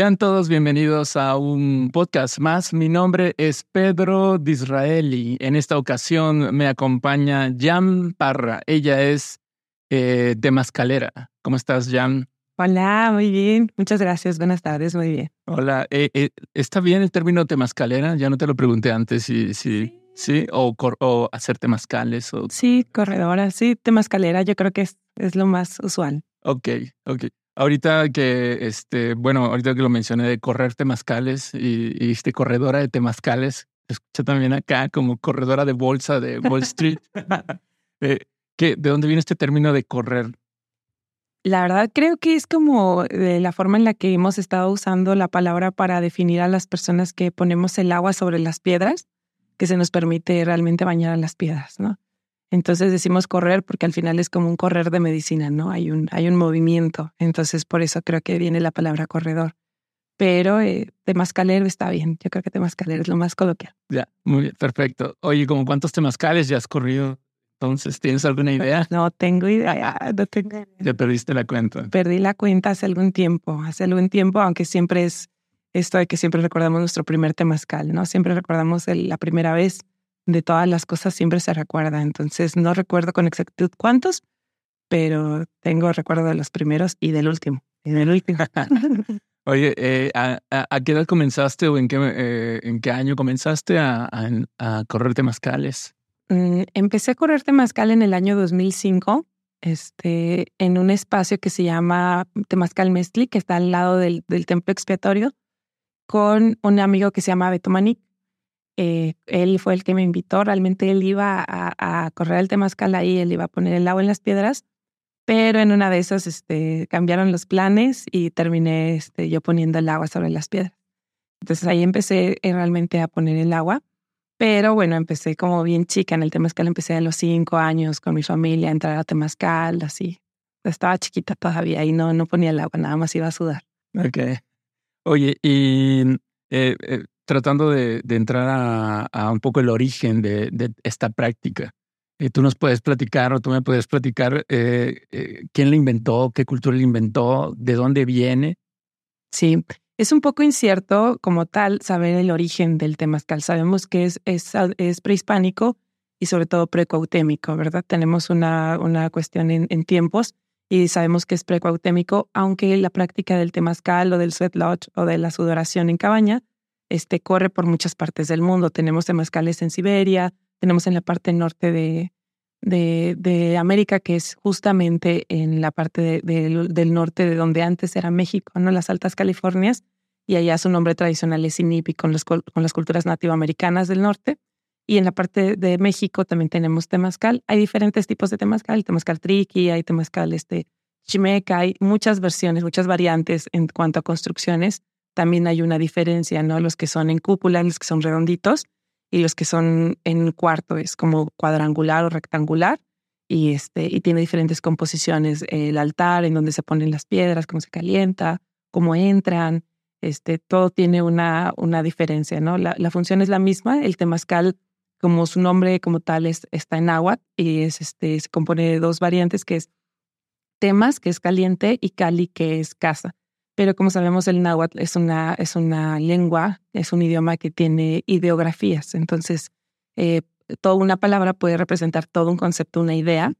Sean todos bienvenidos a un podcast más. Mi nombre es Pedro Disraeli. En esta ocasión me acompaña Jan Parra. Ella es eh, de Mascalera. ¿Cómo estás, Jan? Hola, muy bien. Muchas gracias. Buenas tardes, muy bien. Hola. Eh, eh, ¿Está bien el término temascalera? Ya no te lo pregunté antes. Si, si, sí. O, o hacer temazcales. O... Sí, corredora. Sí, temascalera. Yo creo que es, es lo más usual. Ok, ok. Ahorita que, este, bueno, ahorita que lo mencioné de correr temazcales y, y este, corredora de temazcales, escucha también acá como corredora de bolsa de Wall Street. eh, ¿qué, ¿De dónde viene este término de correr? La verdad creo que es como de la forma en la que hemos estado usando la palabra para definir a las personas que ponemos el agua sobre las piedras, que se nos permite realmente bañar a las piedras, ¿no? Entonces decimos correr porque al final es como un correr de medicina, ¿no? Hay un, hay un movimiento. Entonces por eso creo que viene la palabra corredor. Pero eh, temascalero está bien. Yo creo que temascalero es lo más coloquial. Ya, muy bien, perfecto. Oye, ¿como cuántos temascales ya has corrido? Entonces, ¿tienes alguna idea? No tengo idea, no tengo idea. Ya perdiste la cuenta. Perdí la cuenta hace algún tiempo, hace algún tiempo, aunque siempre es esto de que siempre recordamos nuestro primer temascal, ¿no? Siempre recordamos el, la primera vez de todas las cosas siempre se recuerda. Entonces no recuerdo con exactitud cuántos, pero tengo recuerdo de los primeros y del último. Y del último. Oye, eh, ¿a, a, qué edad comenzaste o en qué, eh, en qué año comenzaste a correr temazcales? Mm, empecé a correr temazcal en el año 2005, este, en un espacio que se llama Temazcal Mestli, que está al lado del, del templo expiatorio, con un amigo que se llama Beto Manic eh, él fue el que me invitó, realmente él iba a, correr el temazcal ahí, él iba a poner el agua en las piedras, pero en una de esas este, cambiaron los planes y terminé este, yo poniendo el agua sobre las piedras. Entonces ahí empecé eh, realmente a poner el agua, pero bueno, empecé como bien chica en el temazcal, empecé a los cinco años con mi familia a entrar a temazcal, así. Estaba chiquita todavía y no, no ponía el agua, nada más iba a sudar. Ok. Oye, y eh, eh, tratando de, entrar a, un poco el origen de, esta práctica. Eh, tú nos puedes platicar o tú me puedes platicar eh, eh, quién la inventó, qué cultura la inventó, de dónde viene. Sí, es un poco incierto como tal saber el origen del temazcal. Sabemos que es, es prehispánico y sobre todo precuautémico, ¿verdad? Tenemos una, una cuestión en, en tiempos y sabemos que es precuautémico, aunque la práctica del temazcal o del sweat lodge o de la sudoración en cabaña este, corre por muchas partes del mundo. Tenemos temazcales en Siberia, tenemos en la parte norte de, de, América, que es justamente en la parte de, de, del norte de donde antes era México, ¿no? Las Altas Californias, y allá su nombre tradicional es Inipi con, los, con las culturas nativoamericanas del norte. Y en la parte de México también tenemos temazcal. Hay diferentes tipos de temazcal, temazcal triqui, hay temazcal este, chimeca, hay muchas versiones, muchas variantes en cuanto a construcciones también hay una diferencia, ¿no? Los que son en cúpula, los que son redonditos y los que son en cuarto es como cuadrangular o rectangular y este y tiene diferentes composiciones, el altar en donde se ponen las piedras, cómo se calienta, cómo entran, este todo tiene una una diferencia, ¿no? La, la función es la misma, el temazcal como su nombre como tal es, está en agua y es este se compone de dos variantes que es temas que es caliente y cali que es casa pero como sabemos el náhuatl es una, es una lengua, es un idioma que tiene ideografías, entonces eh, toda una palabra puede representar todo un concepto, una idea.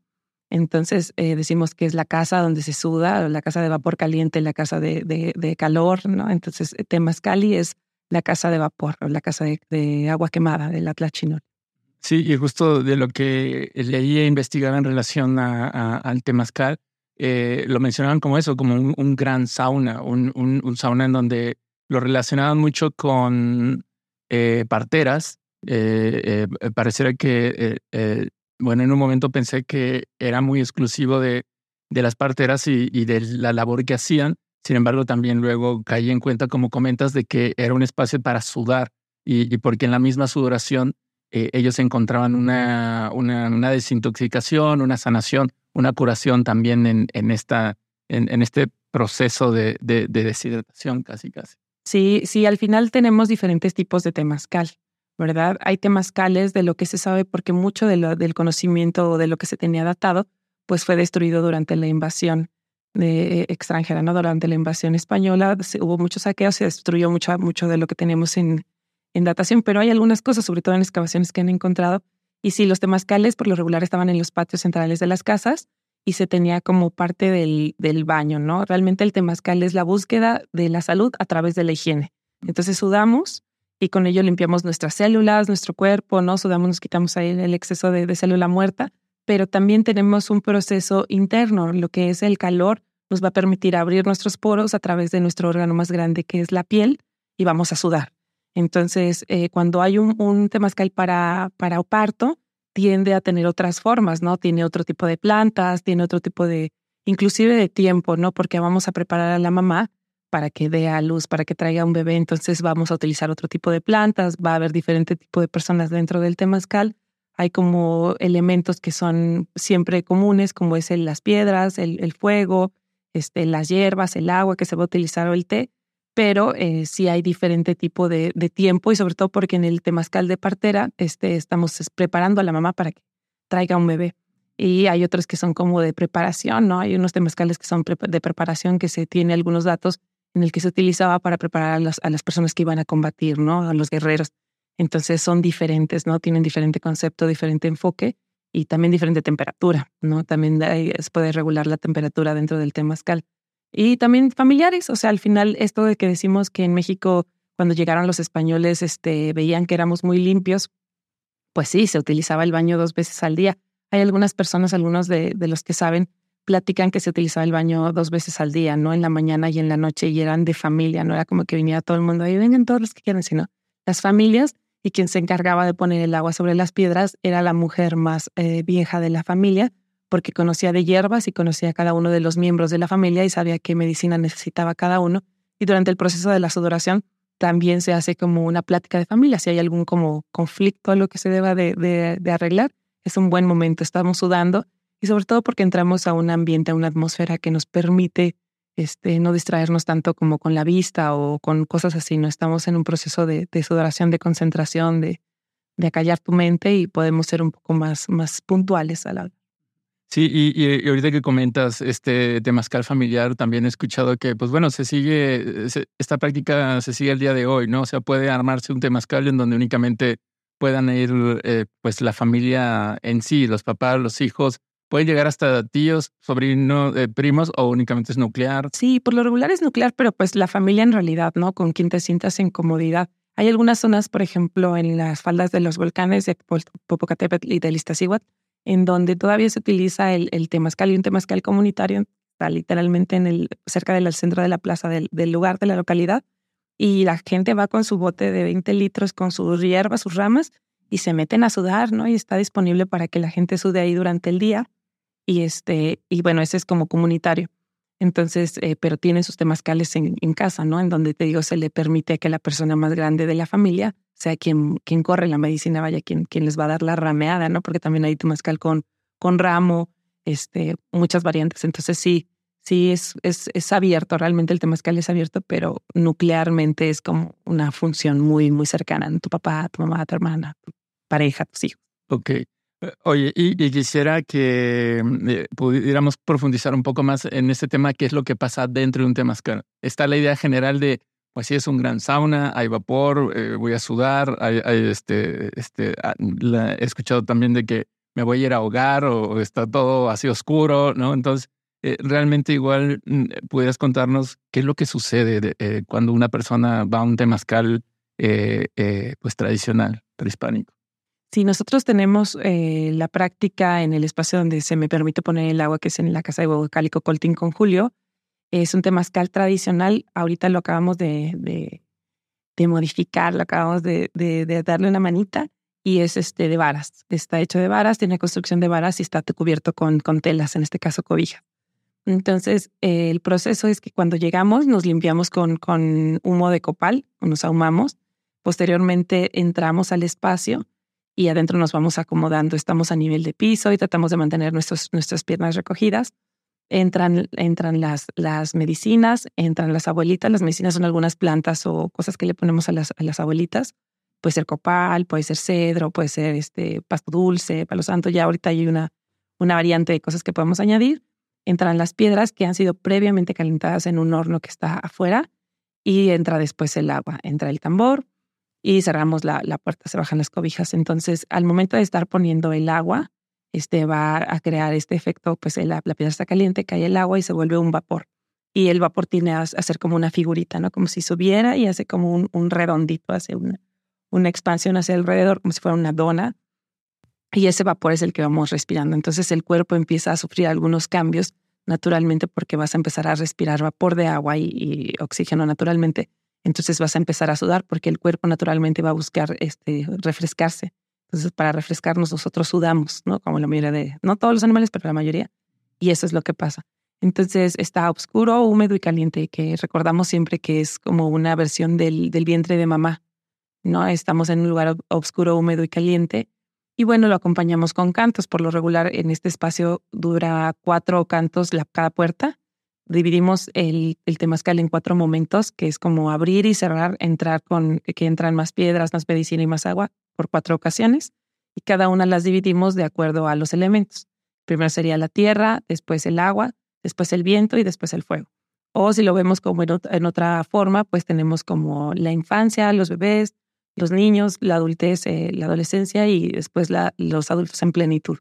Entonces eh, decimos que es la casa donde se suda, la casa de vapor caliente, la casa de, de, calor, ¿no? Entonces Temascali es la casa de vapor o la casa de, agua quemada del Atlachinol. Sí, y justo de lo que leí e investigaba en relación a, al Temazcal, eh, lo mencionaban como eso, como un, gran sauna, un, un, un, sauna en donde lo relacionaban mucho con eh, parteras. Eh, pareciera que, bueno, en un momento pensé que era muy exclusivo de, de las parteras y, de la labor que hacían. Sin embargo, también luego caí en cuenta, como comentas, de que era un espacio para sudar y, porque en la misma sudoración ellos encontraban una, una desintoxicación, una sanación una curación también en, en, esta, en, este proceso de, de, de, deshidratación casi, casi. Sí, sí, al final tenemos diferentes tipos de temazcal, ¿verdad? Hay temazcales de lo que se sabe porque mucho de lo, del conocimiento o de lo que se tenía datado, pues fue destruido durante la invasión de, extranjera, ¿no? Durante la invasión española hubo muchos saqueos, se destruyó mucho, mucho de lo que teníamos en, en datación, pero hay algunas cosas, sobre todo en excavaciones que han encontrado. Y sí, los temazcales por lo regular estaban en los patios centrales de las casas y se tenía como parte del, del baño, ¿no? Realmente el temazcal es la búsqueda de la salud a través de la higiene. Entonces sudamos y con ello limpiamos nuestras células, nuestro cuerpo, ¿no? Sudamos, nos quitamos ahí el exceso de, de célula muerta, pero también tenemos un proceso interno, lo que es el calor nos va a permitir abrir nuestros poros a través de nuestro órgano más grande, que es la piel, y vamos a sudar. Entonces, eh, cuando hay un, un temazcal para, para parto, tiende a tener otras formas, ¿no? Tiene otro tipo de plantas, tiene otro tipo de, inclusive de tiempo, ¿no? Porque vamos a preparar a la mamá para que dé a luz, para que traiga un bebé, entonces vamos a utilizar otro tipo de plantas, va a haber diferente tipo de personas dentro del temazcal. Hay como elementos que son siempre comunes, como es el, las piedras, el, el fuego, este, las hierbas, el agua que se va a utilizar o el té, pero eh, sí hay diferente tipo de, de, tiempo y sobre todo porque en el temazcal de partera este, estamos preparando a la mamá para que traiga un bebé. Y hay otros que son como de preparación, ¿no? Hay unos temazcales que son de preparación que se tiene algunos datos en el que se utilizaba para preparar a las, a las personas que iban a combatir, ¿no? A los guerreros. Entonces son diferentes, ¿no? Tienen diferente concepto, diferente enfoque y también diferente temperatura, ¿no? También se puede regular la temperatura dentro del temazcal. Y también familiares, o sea, al final esto de que decimos que en México cuando llegaron los españoles este, veían que éramos muy limpios, pues sí, se utilizaba el baño dos veces al día. Hay algunas personas, algunos de, de los que saben, platican que se utilizaba el baño dos veces al día, ¿no? En la mañana y en la noche, y eran de familia, no era como que viniera todo el mundo ahí, vengan todos los que quieran, sino las familias y quien se encargaba de poner el agua sobre las piedras era la mujer más eh, vieja de la familia, porque conocía de hierbas y conocía a cada uno de los miembros de la familia y sabía qué medicina necesitaba cada uno. Y durante el proceso de la sudoración también se hace como una plática de familia. Si hay algún como conflicto, algo que se deba de, arreglar, es un buen momento. Estamos sudando y sobre todo porque entramos a un ambiente, a una atmósfera que nos permite este, no distraernos tanto como con la vista o con cosas así, no estamos en un proceso de, sudoración, de concentración, de, de acallar tu mente y podemos ser un poco más, más puntuales a la Sí, y, y, ahorita que comentas este temazcal familiar, también he escuchado que, pues bueno, se sigue, esta práctica se sigue el día de hoy, ¿no? O sea, puede armarse un temazcal en donde únicamente puedan ir, eh, pues, la familia en sí, los papás, los hijos, puede llegar hasta tíos, sobrinos, eh, primos o únicamente es nuclear. Sí, por lo regular es nuclear, pero pues la familia en realidad, ¿no? Con quien te sientas en comodidad. Hay algunas zonas, por ejemplo, en las faldas de los volcanes de Popocatépetl y de Iztaccíhuatl, en donde todavía se utiliza el, el temazcal y un temazcal comunitario, está literalmente en el, cerca del centro de la plaza del, del lugar de la localidad, y la gente va con su bote de 20 litros, con sus hierbas, sus ramas, y se meten a sudar, ¿no? Y está disponible para que la gente sude ahí durante el día y, este, y bueno, ese es como comunitario. Entonces, eh, pero tiene sus temazcales en, en, casa, ¿no? En donde te digo, se le permite que la persona más grande de la familia sea quien, quien corre la medicina, vaya, quien, quien les va a dar la rameada, ¿no? Porque también hay temazcal con, con ramo, este, muchas variantes. Entonces, sí, sí es, es, es abierto, realmente el temazcal es abierto, pero nuclearmente es como una función muy, muy cercana. Tu papá, tu mamá, tu hermana, tu pareja, tus hijos. Ok. Oye, y, quisiera que eh, pudiéramos profundizar un poco más en este tema, qué es lo que pasa dentro de un temazcal. Está la idea general de, pues sí, es un gran sauna, hay vapor, eh, voy a sudar, hay, este, este, ah, he escuchado también de que me voy a ir a ahogar o está todo así oscuro, ¿no? Entonces, eh, realmente igual mm, pudieras contarnos qué es lo que sucede de, eh, cuando una persona va a un temazcal pues tradicional, prehispánico. Si nosotros tenemos la práctica en el espacio donde se me permite poner el agua, que es en la casa de Huevo Cálico Coltín con Julio, es un temazcal tradicional. Ahorita lo acabamos de, de, modificar, lo acabamos de, de, darle una manita y es este de varas. Está hecho de varas, tiene construcción de varas y está cubierto con, con telas, en este caso cobija. Entonces, eh, el proceso es que cuando llegamos nos limpiamos con, con humo de copal, nos ahumamos. Posteriormente entramos al espacio y adentro nos vamos acomodando. Estamos a nivel de piso y tratamos de mantener nuestros, nuestras piernas recogidas. Entran, entran las, las medicinas, entran las abuelitas. Las medicinas son algunas plantas o cosas que le ponemos a las, a las abuelitas. Puede ser copal, puede ser cedro, puede ser este pasto dulce, palo santo. Ya ahorita hay una, una variante de cosas que podemos añadir. entran las piedras que han sido previamente calentadas en un horno que está afuera y entra después el agua, entra el tambor y cerramos la, la puerta, se bajan las cobijas. Entonces, al momento de estar poniendo el agua, este va a crear este efecto, pues la, la piedra está caliente, cae el agua y se vuelve un vapor. Y el vapor tiene a hacer como una figurita, ¿no? Como si subiera y hace como un, un redondito, hace una, una expansión hacia alrededor, como si fuera una dona. Y ese vapor es el que vamos respirando. Entonces el cuerpo empieza a sufrir algunos cambios naturalmente porque vas a empezar a respirar vapor de agua y, oxígeno naturalmente. Entonces vas a empezar a sudar porque el cuerpo naturalmente va a buscar este, refrescarse. Entonces para refrescarnos nosotros sudamos, ¿no? Como la mayoría de, no todos los animales, pero la mayoría. Y eso es lo que pasa. Entonces está oscuro, húmedo y caliente, que recordamos siempre que es como una versión del, del vientre de mamá. ¿no? Estamos en un lugar oscuro, húmedo y caliente y bueno, lo acompañamos con cantos. Por lo regular, en este espacio dura cuatro cantos la, cada puerta. Dividimos el, el temazcal en cuatro momentos, que es como abrir y cerrar, entrar con que entran más piedras, más medicina y más agua por cuatro ocasiones. Y cada una las dividimos de acuerdo a los elementos. Primero sería la tierra, después el agua, después el viento y después el fuego. O si lo vemos como en otra forma, pues tenemos como la infancia, los bebés, los niños, la adultez, eh, la adolescencia y después los adultos en plenitud.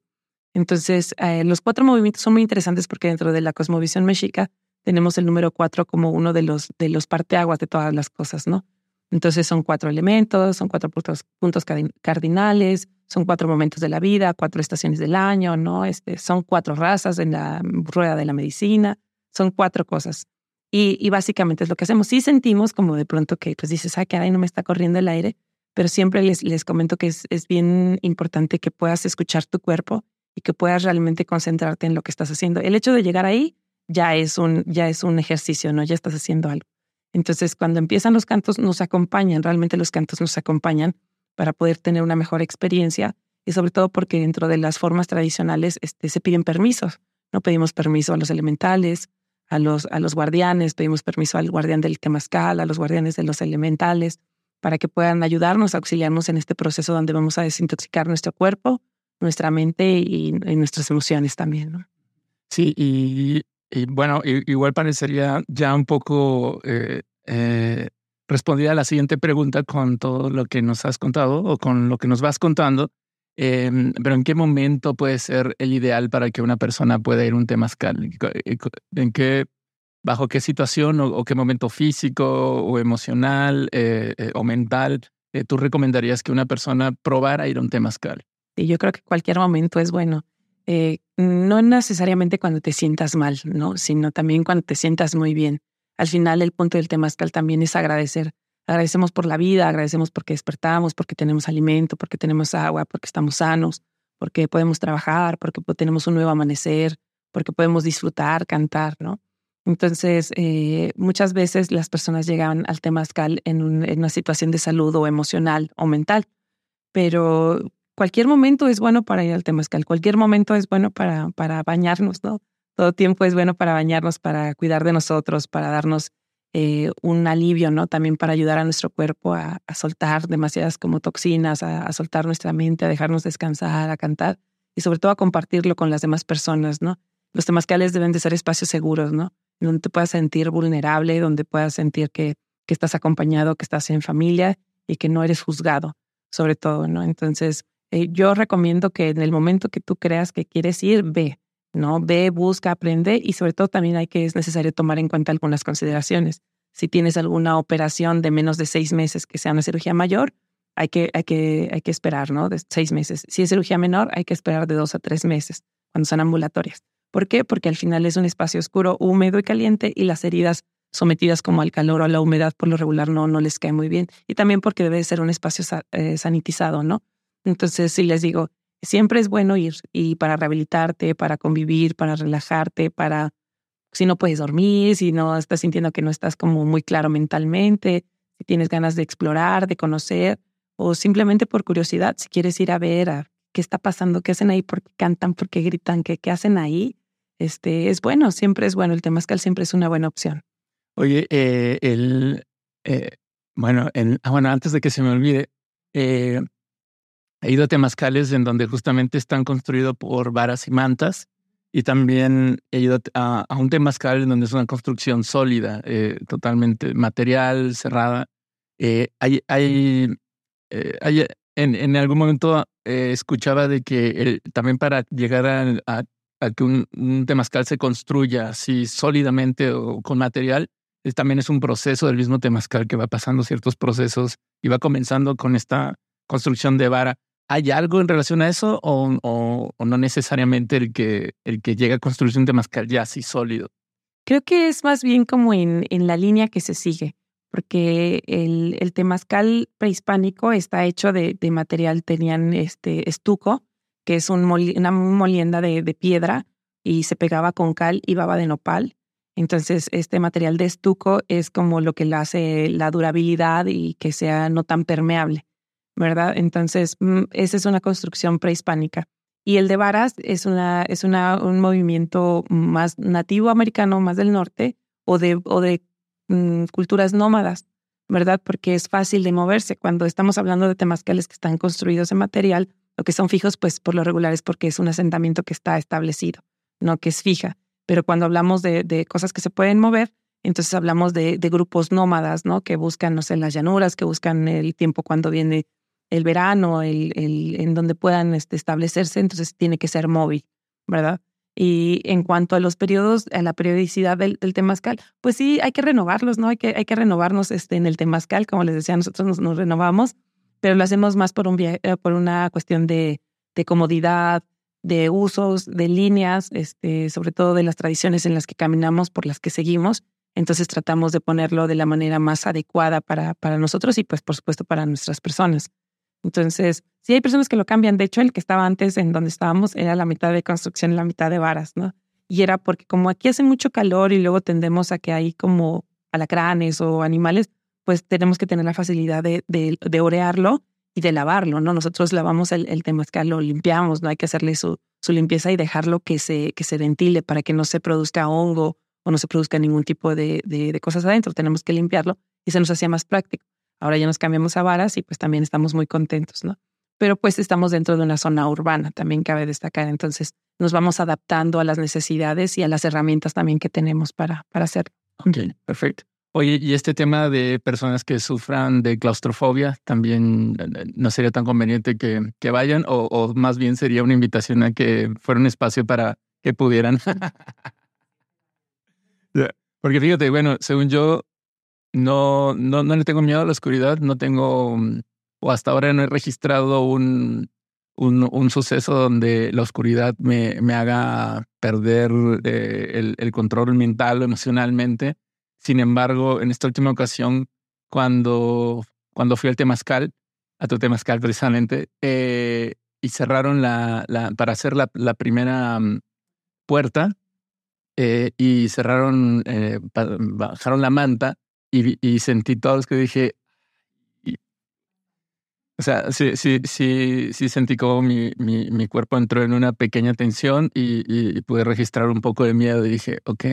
Entonces, eh, los cuatro movimientos son muy interesantes porque dentro de la cosmovisión mexica tenemos el número cuatro como uno de los, de los parteaguas de todas las cosas, ¿no? Entonces son cuatro elementos, son cuatro puntos, cardinales, son cuatro momentos de la vida, cuatro estaciones del año, ¿no? Este, son cuatro razas en la rueda de la medicina, son cuatro cosas. Y, básicamente es lo que hacemos. Sí sentimos como de pronto que pues dices, ah, ahí no me está corriendo el aire, pero siempre les, les comento que es, es bien importante que puedas escuchar tu cuerpo y que puedas realmente concentrarte en lo que estás haciendo. El hecho de llegar ahí ya es un, ya es un ejercicio, ¿no? Ya estás haciendo algo. Entonces, cuando empiezan los cantos, nos acompañan, realmente los cantos nos acompañan para poder tener una mejor experiencia y sobre todo porque dentro de las formas tradicionales este, se piden permisos. No pedimos permiso a los elementales, a los, a los guardianes, pedimos permiso al guardián del temazcal, a los guardianes de los elementales, para que puedan ayudarnos, auxiliarnos en este proceso donde vamos a desintoxicar nuestro cuerpo, nuestra mente y, nuestras emociones también. Sí, y, bueno, igual parecería ya un poco eh, eh, respondida a la siguiente pregunta con todo lo que nos has contado o con lo que nos vas contando. Em, pero ¿en qué momento puede ser el ideal para que una persona pueda ir a un temazcal? ¿En qué, bajo qué situación o, qué momento físico o emocional eh, eh, o mental eh, tú recomendarías que una persona probara ir a un temazcal? Sí, yo creo que cualquier momento es bueno. No necesariamente cuando te sientas mal, ¿no? Sino también cuando te sientas muy bien. Al final el punto del temazcal también es agradecer Agradecemos por la vida, agradecemos porque despertamos, porque tenemos alimento, porque tenemos agua, porque estamos sanos, porque podemos trabajar, porque tenemos un nuevo amanecer, porque podemos disfrutar, cantar, ¿no? Entonces, eh, muchas veces las personas llegan al temazcal en, en una situación de salud o emocional o mental, pero cualquier momento es bueno para ir al temazcal, cualquier momento es bueno para, para bañarnos, ¿no? Todo tiempo es bueno para bañarnos, para cuidar de nosotros, para darnos eh, un alivio, ¿no? También para ayudar a nuestro cuerpo a, soltar demasiadas como toxinas, a, soltar nuestra mente, a dejarnos descansar, a cantar y sobre todo a compartirlo con las demás personas, ¿no? Los temazcales deben de ser espacios seguros, ¿no? Donde te puedas sentir vulnerable, donde puedas sentir que, que estás acompañado, que estás en familia y que no eres juzgado, sobre todo, ¿no? Entonces, eh, yo recomiendo que en el momento que tú creas que quieres ir, ve, ¿no? Ve, busca, aprende y sobre todo también hay que es necesario tomar en cuenta algunas consideraciones. Si tienes alguna operación de menos de seis meses que sea una cirugía mayor, hay que, hay que, hay que esperar, ¿no? De seis meses. Si es cirugía menor, hay que esperar de dos a tres meses cuando son ambulatorias. ¿Por qué? Porque al final es un espacio oscuro, húmedo y caliente y las heridas sometidas como al calor o a la humedad por lo regular no, no les cae muy bien. Y también porque debe ser un espacio eh, sanitizado, ¿no? Entonces, si les digo, Siempre es bueno ir y para rehabilitarte, para convivir, para relajarte, para si no puedes dormir, si no estás sintiendo que no estás como muy claro mentalmente, si tienes ganas de explorar, de conocer o simplemente por curiosidad, si quieres ir a ver a qué está pasando, qué hacen ahí, por qué cantan, por qué gritan, qué, qué hacen ahí, este, es bueno, siempre es bueno. El temazcal siempre es una buena opción. Oye, eh, el, eh, bueno, ah, bueno, antes de que se me olvide, eh, He ido a temazcales en donde justamente están construidos por varas y mantas y también he ido a, un temazcal donde es una construcción sólida, eh, totalmente material, cerrada. Eh, hay, hay, eh, hay en, en, algún momento escuchaba de que también para llegar a, que un, un, temazcal se construya así sólidamente o con material, también es un proceso del mismo temazcal que va pasando ciertos procesos y va comenzando con esta construcción de vara. ¿Hay algo en relación a eso o, no necesariamente el que, el que llega a construir un temazcal ya así sólido? Creo que es más bien como en, en la línea que se sigue, porque el, el temazcal prehispánico está hecho de, de, material, tenían este estuco, que es un una molienda de, de piedra y se pegaba con cal y baba de nopal. Entonces, este material de estuco es como lo que le hace la durabilidad y que sea no tan permeable. ¿Verdad? Entonces, mm, esa es una construcción prehispánica. Y el de varas es, una, es una, un movimiento más nativo americano, más del norte, o de, o de mm, culturas nómadas, ¿verdad? Porque es fácil de moverse. Cuando estamos hablando de temazcales que están construidos en material, o que son fijos, pues por lo regular es porque es un asentamiento que está establecido, no que es fija. Pero cuando hablamos de, de cosas que se pueden mover, entonces hablamos de, de, grupos nómadas, ¿no? Que buscan, no sé, las llanuras, que buscan el tiempo cuando viene el verano, el, el, en donde puedan este, establecerse, entonces tiene que ser móvil, ¿verdad? Y en cuanto a los periodos, a la periodicidad del, del temazcal, pues sí, hay que renovarlos, ¿no? Hay que, hay que renovarnos este, en el temazcal, como les decía, nosotros nos, renovamos, pero lo hacemos más por, un eh, por una cuestión de, de comodidad, de usos, de líneas, este, sobre todo de las tradiciones en las que caminamos, por las que seguimos. Entonces tratamos de ponerlo de la manera más adecuada para, para nosotros y pues por supuesto para nuestras personas. Entonces, sí hay personas que lo cambian. De hecho, el que estaba antes en donde estábamos era la mitad de construcción la mitad de varas, ¿no? Y era porque como aquí hace mucho calor y luego tendemos a que hay como alacranes o animales, pues tenemos que tener la facilidad de, de, orearlo y de lavarlo, ¿no? Nosotros lavamos el, el temazcal, lo limpiamos, ¿no? Hay que hacerle su, limpieza y dejarlo que se, que se ventile para que no se produzca hongo o no se produzca ningún tipo de, de cosas adentro. Tenemos que limpiarlo y se nos hacía más práctico. Ahora ya nos cambiamos a varas y pues también estamos muy contentos, ¿no? Pero pues estamos dentro de una zona urbana, también cabe destacar. Entonces nos vamos adaptando a las necesidades y a las herramientas también que tenemos para, para hacerlo. Ok, perfecto. Oye, y este tema de personas que sufran de claustrofobia, también eh, no sería tan conveniente que, que vayan, o, o, más bien sería una invitación a que fuera un espacio para que pudieran. Porque fíjate, bueno, según yo, no, no, no le tengo miedo a la oscuridad, no tengo, mm, o hasta ahora no he registrado un, un, un suceso donde la oscuridad me, me haga perder eh, el, control mental o emocionalmente. Sin embargo, en esta última ocasión, cuando, cuando fui al Temazcal, a tu Temazcal precisamente, eh, y cerraron la, la, para hacer la, la primera mm, puerta, eh, y cerraron, bajaron la manta, y, sentí todo lo que dije. o sea, sí, sí, sí, sí sentí como mi, mi, mi cuerpo entró en una pequeña tensión y, pude registrar un poco de miedo y dije, ok,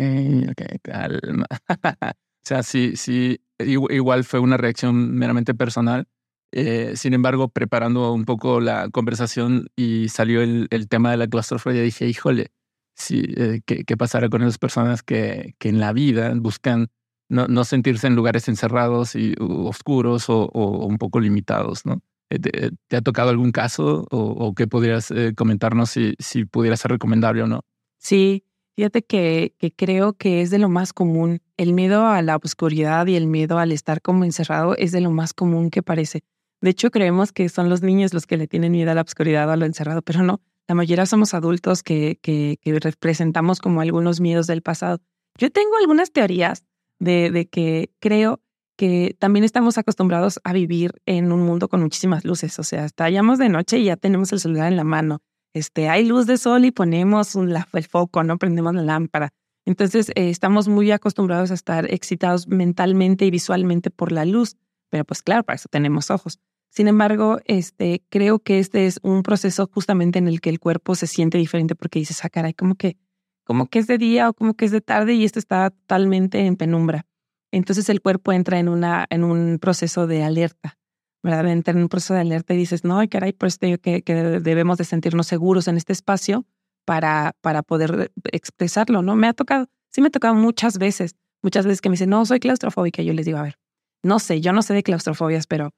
ok, calma. o sea, sí, sí, igual fue una reacción meramente personal. Eh, sin embargo, preparando un poco la conversación y salió el, el tema de la claustrofobia, dije, híjole, sí, eh, ¿qué, ¿qué, pasará con esas personas que, que en la vida buscan no, no sentirse en lugares encerrados y oscuros o, un poco limitados, ¿no? Eh, ¿Te, ha tocado algún caso o, o qué podrías eh, comentarnos si, si pudiera ser recomendable o no? Sí, fíjate que, que creo que es de lo más común. El miedo a la oscuridad y el miedo al estar como encerrado es de lo más común que parece. De hecho, creemos que son los niños los que le tienen miedo a la oscuridad o a lo encerrado, pero no. La mayoría somos adultos que, que representamos como algunos miedos del pasado. Yo tengo algunas teorías de, que creo que también estamos acostumbrados a vivir en un mundo con muchísimas luces. O sea, estallamos de noche y ya tenemos el celular en la mano. Este, hay luz de sol y ponemos un, el foco, ¿no? Prendemos la lámpara. Entonces, eh, estamos muy acostumbrados a estar excitados mentalmente y visualmente por la luz. Pero pues claro, para eso tenemos ojos. Sin embargo, este, creo que este es un proceso justamente en el que el cuerpo se siente diferente porque dices, ah, caray, como que como que es de día o como que es de tarde y esto está totalmente en penumbra. Entonces el cuerpo entra en, una, en un proceso de alerta, ¿verdad? Entra en un proceso de alerta y dices, no, caray, por esto que, que debemos de sentirnos seguros en este espacio para, para poder expresarlo, ¿no? Me ha tocado, sí me ha tocado muchas veces, muchas veces que me dicen, no, soy claustrofóbica. Yo les digo, a ver, no sé, yo no sé de claustrofobias, pero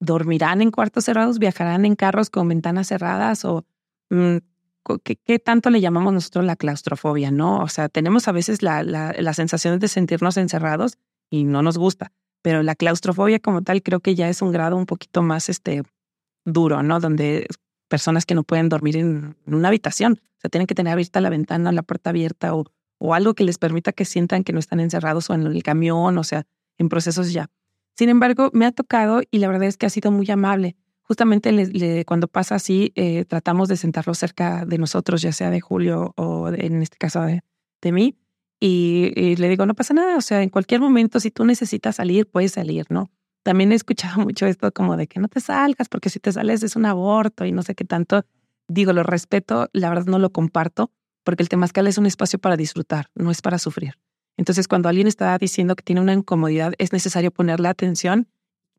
¿dormirán en cuartos cerrados? ¿Viajarán en carros con ventanas cerradas? ¿O mm, ¿qué, tanto le llamamos nosotros la claustrofobia? ¿No? O sea, tenemos a veces la, la, la sensación de sentirnos encerrados y no nos gusta, pero la claustrofobia como tal creo que ya es un grado un poquito más este, duro, ¿no? Donde personas que no pueden dormir en, una habitación, o sea, tienen que tener abierta la ventana, la puerta abierta o, o algo que les permita que sientan que no están encerrados o en el camión, o sea, en procesos ya. Sin embargo, me ha tocado y la verdad es que ha sido muy amable. Justamente cuando pasa así, eh, tratamos de sentarlo cerca de nosotros, ya sea de Julio o en este caso de, mí. Y, y, le digo, no pasa nada, o sea, en cualquier momento, si tú necesitas salir, puedes salir, ¿no? También he escuchado mucho esto como de que no te salgas, porque si te sales es un aborto y no sé qué tanto. Digo, lo respeto, la verdad no lo comparto, porque el temazcal es un espacio para disfrutar, no es para sufrir. Entonces, cuando alguien está diciendo que tiene una incomodidad, es necesario ponerle atención,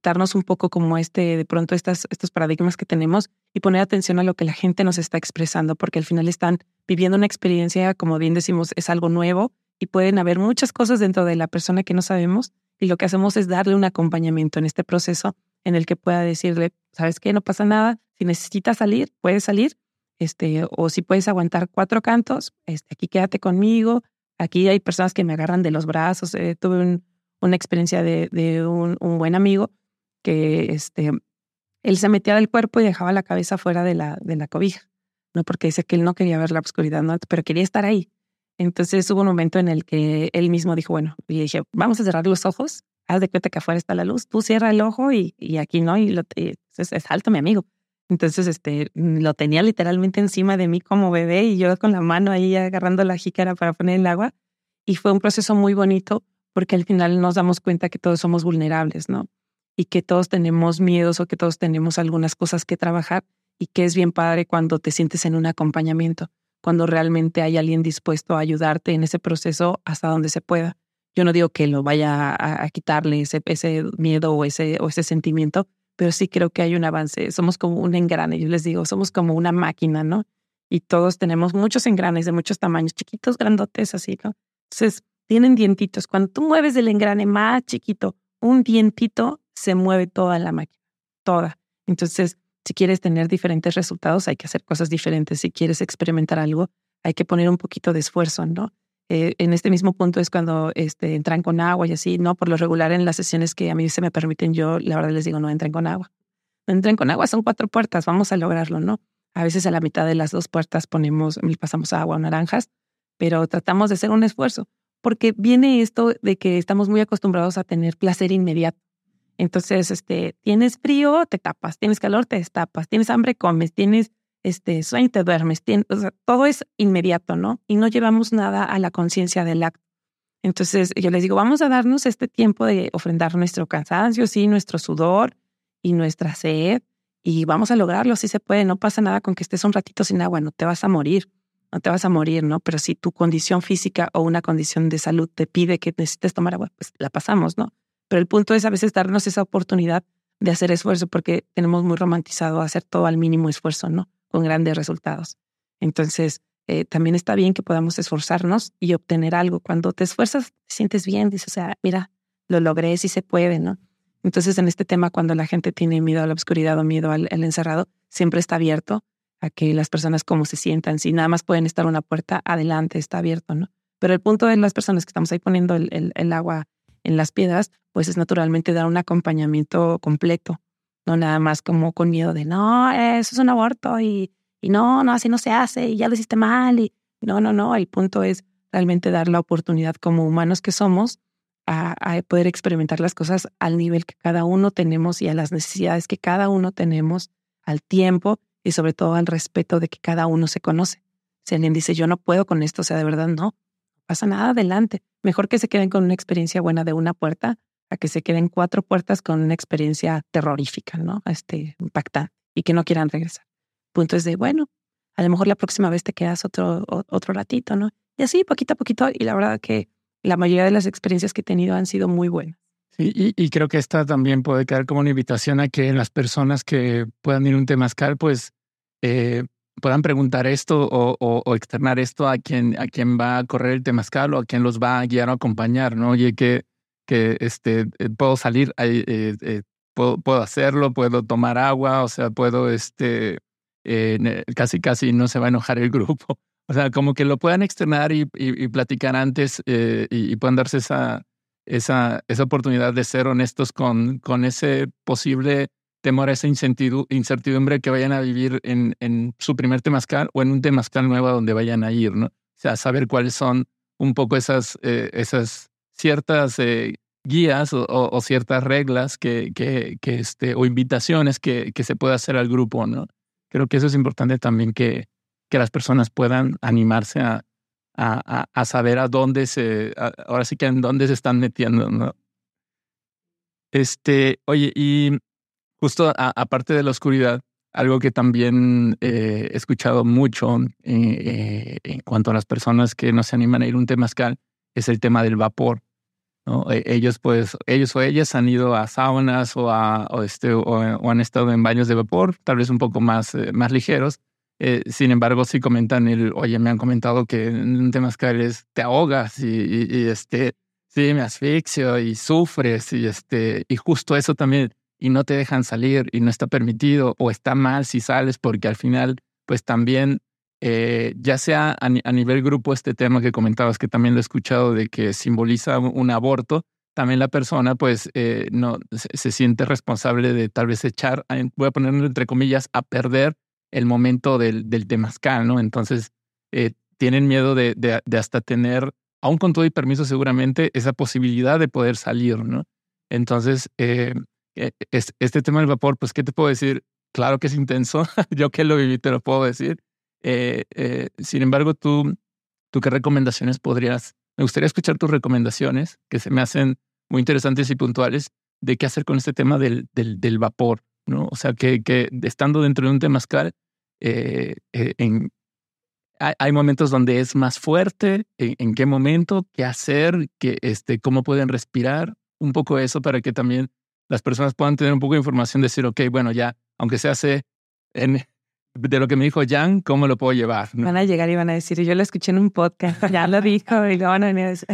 darnos un poco como este, de pronto, estas, estos paradigmas que tenemos y poner atención a lo que la gente nos está expresando, porque al final están viviendo una experiencia, como bien decimos, es algo nuevo y pueden haber muchas cosas dentro de la persona que no sabemos y lo que hacemos es darle un acompañamiento en este proceso en el que pueda decirle, ¿sabes qué? No pasa nada, si necesitas salir, puedes salir, este, o si puedes aguantar cuatro cantos, este, aquí quédate conmigo, aquí hay personas que me agarran de los brazos, eh, tuve una experiencia de, de un, un, buen amigo que este, él se metía del cuerpo y dejaba la cabeza fuera de la, de la cobija, ¿no? Porque dice que él no quería ver la oscuridad, ¿no? Pero quería estar ahí. Entonces hubo un momento en el que él mismo dijo, bueno, y dije, vamos a cerrar los ojos, haz de cuenta que afuera está la luz, tú cierra el ojo y, y aquí no, y, lo, es, es, mi amigo. Entonces, este, lo tenía literalmente encima de mí como bebé y yo con la mano ahí agarrando la jícara para poner el agua. Y fue un proceso muy bonito porque al final nos damos cuenta que todos somos vulnerables, ¿no? Y que todos tenemos miedos o que todos tenemos algunas cosas que trabajar y que es bien padre cuando te sientes en un acompañamiento cuando realmente hay alguien dispuesto a ayudarte en ese proceso hasta donde se pueda. Yo no digo que lo vaya a, quitarle ese, ese miedo o ese, o ese sentimiento, pero sí creo que hay un avance. Somos como un engrane, yo les digo, somos como una máquina, ¿no? Y todos tenemos muchos engranes de muchos tamaños, chiquitos, grandotes, así, ¿no? Entonces, tienen dientitos. Cuando tú mueves el engrane más chiquito, un dientito, se mueve toda la máquina, toda. Entonces, si quieres tener diferentes resultados, hay que hacer cosas diferentes. Si quieres experimentar algo, hay que poner un poquito de esfuerzo, ¿no? Eh, en este mismo punto es cuando este, entran con agua y así, ¿no? Por lo regular en las sesiones que a mí se me permiten, yo la verdad les digo, no entren con agua. No entren con agua, son cuatro puertas, vamos a lograrlo, ¿no? A veces a la mitad de las dos puertas ponemos, pasamos agua o naranjas, pero tratamos de hacer un esfuerzo, porque viene esto de que estamos muy acostumbrados a tener placer inmediato. Entonces, este, tienes frío, te tapas, tienes calor, te destapas, tienes hambre, comes, tienes este, sueño, te duermes, o sea, todo es inmediato, ¿no? Y no llevamos nada a la conciencia del acto. Entonces, yo les digo, vamos a darnos este tiempo de ofrendar nuestro cansancio, sí, nuestro sudor y nuestra sed, y vamos a lograrlo, si se puede, no pasa nada con que estés un ratito sin agua, no te vas a morir, no te vas a morir, ¿no? Pero si tu condición física o una condición de salud te pide que necesites tomar agua, pues la pasamos, ¿no? Pero el punto es a veces darnos esa oportunidad de hacer esfuerzo porque tenemos muy romantizado hacer todo al mínimo esfuerzo, ¿no? Con grandes resultados. Entonces, eh, también está bien que podamos esforzarnos y obtener algo. Cuando te esfuerzas, te sientes bien, dices, o sea, mira, lo logré, si se puede, ¿no? Entonces, en este tema, cuando la gente tiene miedo a la oscuridad o miedo al, encerrado, siempre está abierto a que las personas como se sientan. Si nada más pueden estar una puerta, adelante, está abierto, ¿no? Pero el punto de las personas que estamos ahí poniendo el agua en las piedras, pues es naturalmente dar un acompañamiento completo, no nada más como con miedo de, no, eso es un aborto y, y no, no, así no se hace y ya lo hiciste mal. Y no, no, no, el punto es realmente dar la oportunidad como humanos que somos a, a, poder experimentar las cosas al nivel que cada uno tenemos y a las necesidades que cada uno tenemos, al tiempo y sobre todo al respeto de que cada uno se conoce. Si alguien dice, yo no puedo con esto, o sea, de verdad no, pasa nada, adelante. Mejor que se queden con una experiencia buena de una puerta a que se queden cuatro puertas con una experiencia terrorífica, ¿no? Este, impactante y que no quieran regresar. Punto es de, bueno, a lo mejor la próxima vez te quedas otro, otro ratito, ¿no? Y así, poquito a poquito, y la verdad que la mayoría de las experiencias que he tenido han sido muy buenas. Y, y, creo que esta también puede quedar como una invitación a que las personas que puedan ir un temazcal, pues eh, puedan preguntar esto o, externar esto a quien, a quien va a correr el temazcal o a quien los va a guiar o acompañar, ¿no? Oye, que, que este, eh, puedo salir, eh, eh, puedo, puedo, hacerlo, puedo tomar agua, o sea, puedo, este, casi, casi no se va a enojar el grupo. O sea, como que lo puedan externar y, y, platicar antes y, y, puedan darse esa, esa, esa oportunidad de ser honestos con, con ese posible temor, esa incertidumbre que vayan a vivir en, en su primer temazcal o en un temazcal nuevo donde vayan a ir, ¿no? O sea, saber cuáles son un poco esas, eh, esas ciertas eh, guías o, ciertas reglas que, que, este, o invitaciones que, que se puede hacer al grupo, ¿no? Creo que eso es importante también que, que las personas puedan animarse a, a, a, saber a dónde se, ahora sí que en dónde se están metiendo, ¿no? Este, oye, y justo aparte de la oscuridad, algo que también eh, he escuchado mucho eh, eh, en cuanto a las personas que no se animan a ir a un temazcal es el tema del vapor. ¿no? E, ellos, pues, ellos o ellas han ido a saunas o, a, o, este, o, han estado en baños de vapor, tal vez un poco más, más ligeros. sin embargo, sí comentan el, oye, me han comentado que un temazcal es, te ahogas y, y, y, este, sí, me asfixio y sufres y este, y justo eso también y no te dejan salir y no está permitido o está mal si sales porque al final, pues también, eh, ya sea a, nivel grupo este tema que comentabas, que también lo he escuchado de que simboliza un aborto, también la persona pues eh, no se, siente responsable de tal vez echar, voy a ponerlo entre comillas, a perder el momento del, del temazcal, ¿no? Entonces, eh, tienen miedo de, de, de, hasta tener, aún con todo y permiso seguramente, esa posibilidad de poder salir, ¿no? Entonces, e, este tema del vapor, pues, ¿qué te puedo decir? Claro que es intenso. Yo que lo viví te lo puedo decir. Eh, eh, sin embargo, tú, ¿tú qué recomendaciones podrías? Me gustaría escuchar tus recomendaciones, que se me hacen muy interesantes y puntuales, de qué hacer con este tema del, del, del vapor, ¿no? O sea, que, que estando dentro de un temazcal, eh, en, hay, momentos donde es más fuerte, en, en, qué momento, qué hacer, que, este, cómo pueden respirar, un poco eso para que también las personas puedan tener un poco de información, decir, ok, bueno, ya, aunque se hace de lo que me dijo Jan, ¿cómo lo puedo llevar? Van a llegar y van a decir, yo lo escuché en un podcast, ya lo dijo, y lo van a venir a decir.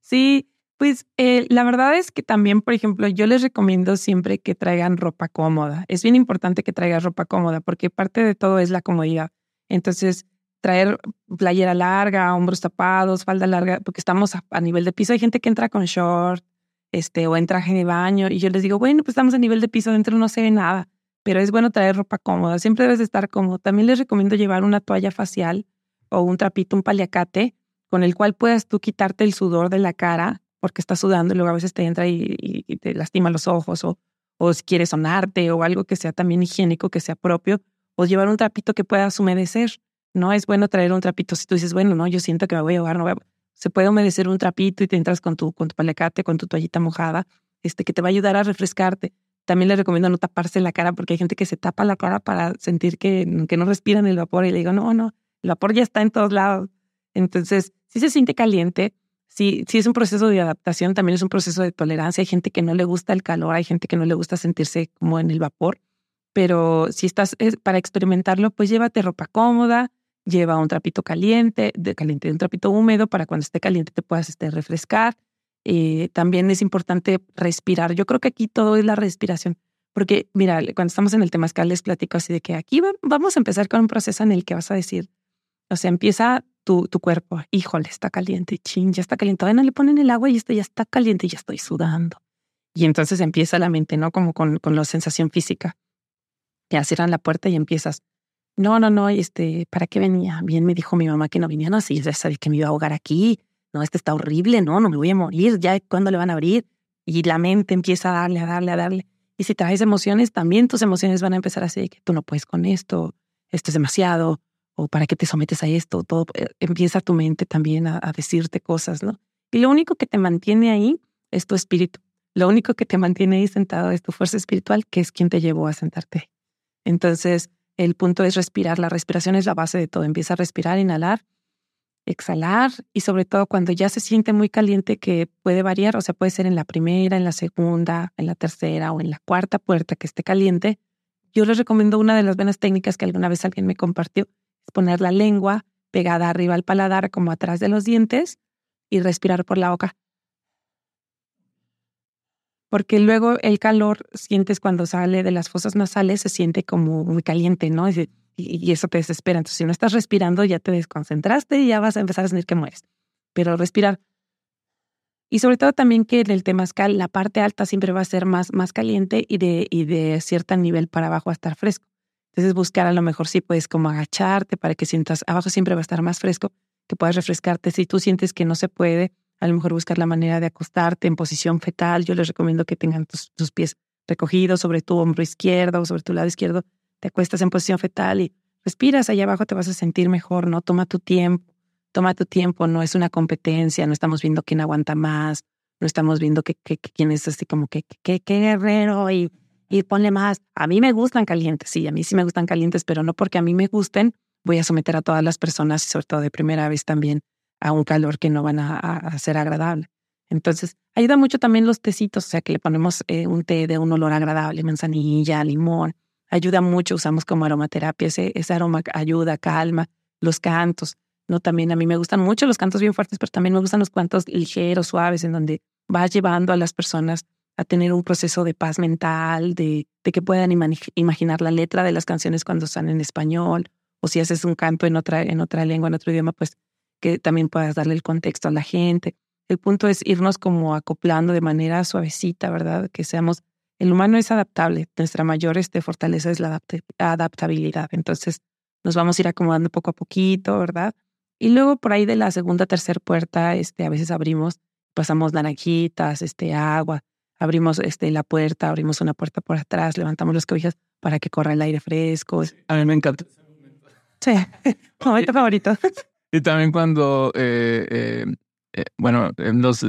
sí, pues eh, la verdad es que también, por ejemplo, yo les recomiendo siempre que traigan ropa cómoda. Es bien importante que traigas ropa cómoda porque parte de todo es la comodidad. Entonces, traer playera larga, hombros tapados, falda larga, porque estamos a, a nivel de piso. Hay gente que entra con short, este, o en traje de baño, y yo les digo, bueno, pues estamos a nivel de piso, dentro no se ve nada, pero es bueno traer ropa cómoda, siempre debes de estar cómodo. También les recomiendo llevar una toalla facial o un trapito, un paliacate, con el cual puedas tú quitarte el sudor de la cara, porque estás sudando y luego a veces te entra y, te lastima los ojos, o, o si quieres sonarte, o algo que sea también higiénico, que sea propio, o llevar un trapito que puedas humedecer. No es bueno traer un trapito si tú dices, bueno, no, yo siento que me voy a ahogar, no voy a se puede humedecer un trapito y te entras con tu, con tu palacate, con tu toallita mojada, este, que te va a ayudar a refrescarte. También le recomiendo no taparse la cara porque hay gente que se tapa la cara para sentir que, que no respiran el vapor y le digo, no, no, el vapor ya está en todos lados. Entonces, si se siente caliente, si, si es un proceso de adaptación, también es un proceso de tolerancia. Hay gente que no le gusta el calor, hay gente que no le gusta sentirse como en el vapor, pero si estás para experimentarlo, pues llévate ropa cómoda, lleva un trapito caliente, de caliente, un trapito húmedo para cuando esté caliente te puedas este, refrescar. Eh, también es importante respirar. Yo creo que aquí todo es la respiración, porque mira, cuando estamos en el temazcal les platico así de que aquí vamos a empezar con un proceso en el que vas a decir, o sea, empieza tu, tu cuerpo, híjole, está caliente, ching, ya está caliente, todavía no le ponen el agua y esto ya está caliente y ya estoy sudando. Y entonces empieza la mente, ¿no? Como con, con la sensación física. Te cierran la puerta y empiezas, no, no, no, este, ¿para qué venía? Bien me dijo mi mamá que no venía, no, sí, ya sabía que me iba a ahogar aquí, no, este está horrible, no, no me voy a morir, ya, ¿cuándo le van a abrir? Y la mente empieza a darle, a darle, a darle. Y si traes emociones, también tus emociones van a empezar a decir que tú no puedes con esto, esto es demasiado, o para qué te sometes a esto, todo, eh, empieza tu mente también a, a decirte cosas, ¿no? Y lo único que te mantiene ahí es tu espíritu. Lo único que te mantiene ahí sentado es tu fuerza espiritual, que es quien te llevó a sentarte. Entonces, el punto es respirar. La respiración es la base de todo. Empieza a respirar, inhalar, exhalar y sobre todo cuando ya se siente muy caliente que puede variar, o sea, puede ser en la primera, en la segunda, en la tercera o en la cuarta puerta que esté caliente. Yo les recomiendo una de las buenas técnicas que alguna vez alguien me compartió, es poner la lengua pegada arriba al paladar, como atrás de los dientes, y respirar por la boca. Porque luego el calor, sientes cuando sale de las fosas nasales, se siente como muy caliente, ¿no? Y, eso te desespera. Entonces, si no estás respirando, ya te desconcentraste y ya vas a empezar a sentir que mueres. Pero respirar y sobre todo también que en el temazcal la parte alta siempre va a ser más, más caliente y de, y de cierto nivel para abajo va a estar fresco. Entonces buscar a lo mejor si puedes como agacharte para que sientas, abajo siempre va a estar más fresco, que puedas refrescarte. Si tú sientes que no se puede, a lo mejor buscar la manera de acostarte en posición fetal. Yo les recomiendo que tengan tus, pies recogidos sobre tu hombro izquierdo o sobre tu lado izquierdo. Te acuestas en posición fetal y respiras allá abajo, te vas a sentir mejor, ¿no? Toma tu tiempo toma tu tiempo, no es una competencia, no estamos viendo quién aguanta más, no estamos viendo que, quién es así como que, qué guerrero y, y ponle más. A mí me gustan calientes, sí, a mí sí me gustan calientes, pero no porque a mí me gusten, voy a someter a todas las personas, sobre todo de primera vez también, a un calor que no van a, ser agradable. Entonces, ayuda mucho también los tecitos, o sea, que le ponemos eh, un té de un olor agradable, manzanilla, limón. Ayuda mucho, usamos como aromaterapia, ese, aroma ayuda, calma, los cantos. ¿no? También a mí me gustan mucho los cantos bien fuertes, pero también me gustan los cantos ligeros, suaves, en donde vas llevando a las personas a tener un proceso de paz mental, de, de que puedan imaginar la letra de las canciones cuando están en español, o si haces un canto en otra, en otra lengua, en otro idioma, pues que también puedas darle el contexto a la gente. El punto es irnos como acoplando de manera suavecita, ¿verdad? Que seamos, el humano es adaptable, nuestra mayor este, fortaleza es la adaptabilidad, entonces nos vamos a ir acomodando poco a poquito, ¿verdad? Y luego por ahí de la segunda, tercera puerta, este, a veces abrimos, pasamos naranjitas, este, agua, abrimos este, la puerta, abrimos una puerta por atrás, levantamos las cobijas para que corra el aire fresco. A mí me encanta. Sí, momento favorito. Y también cuando, eh, eh, eh, bueno, nos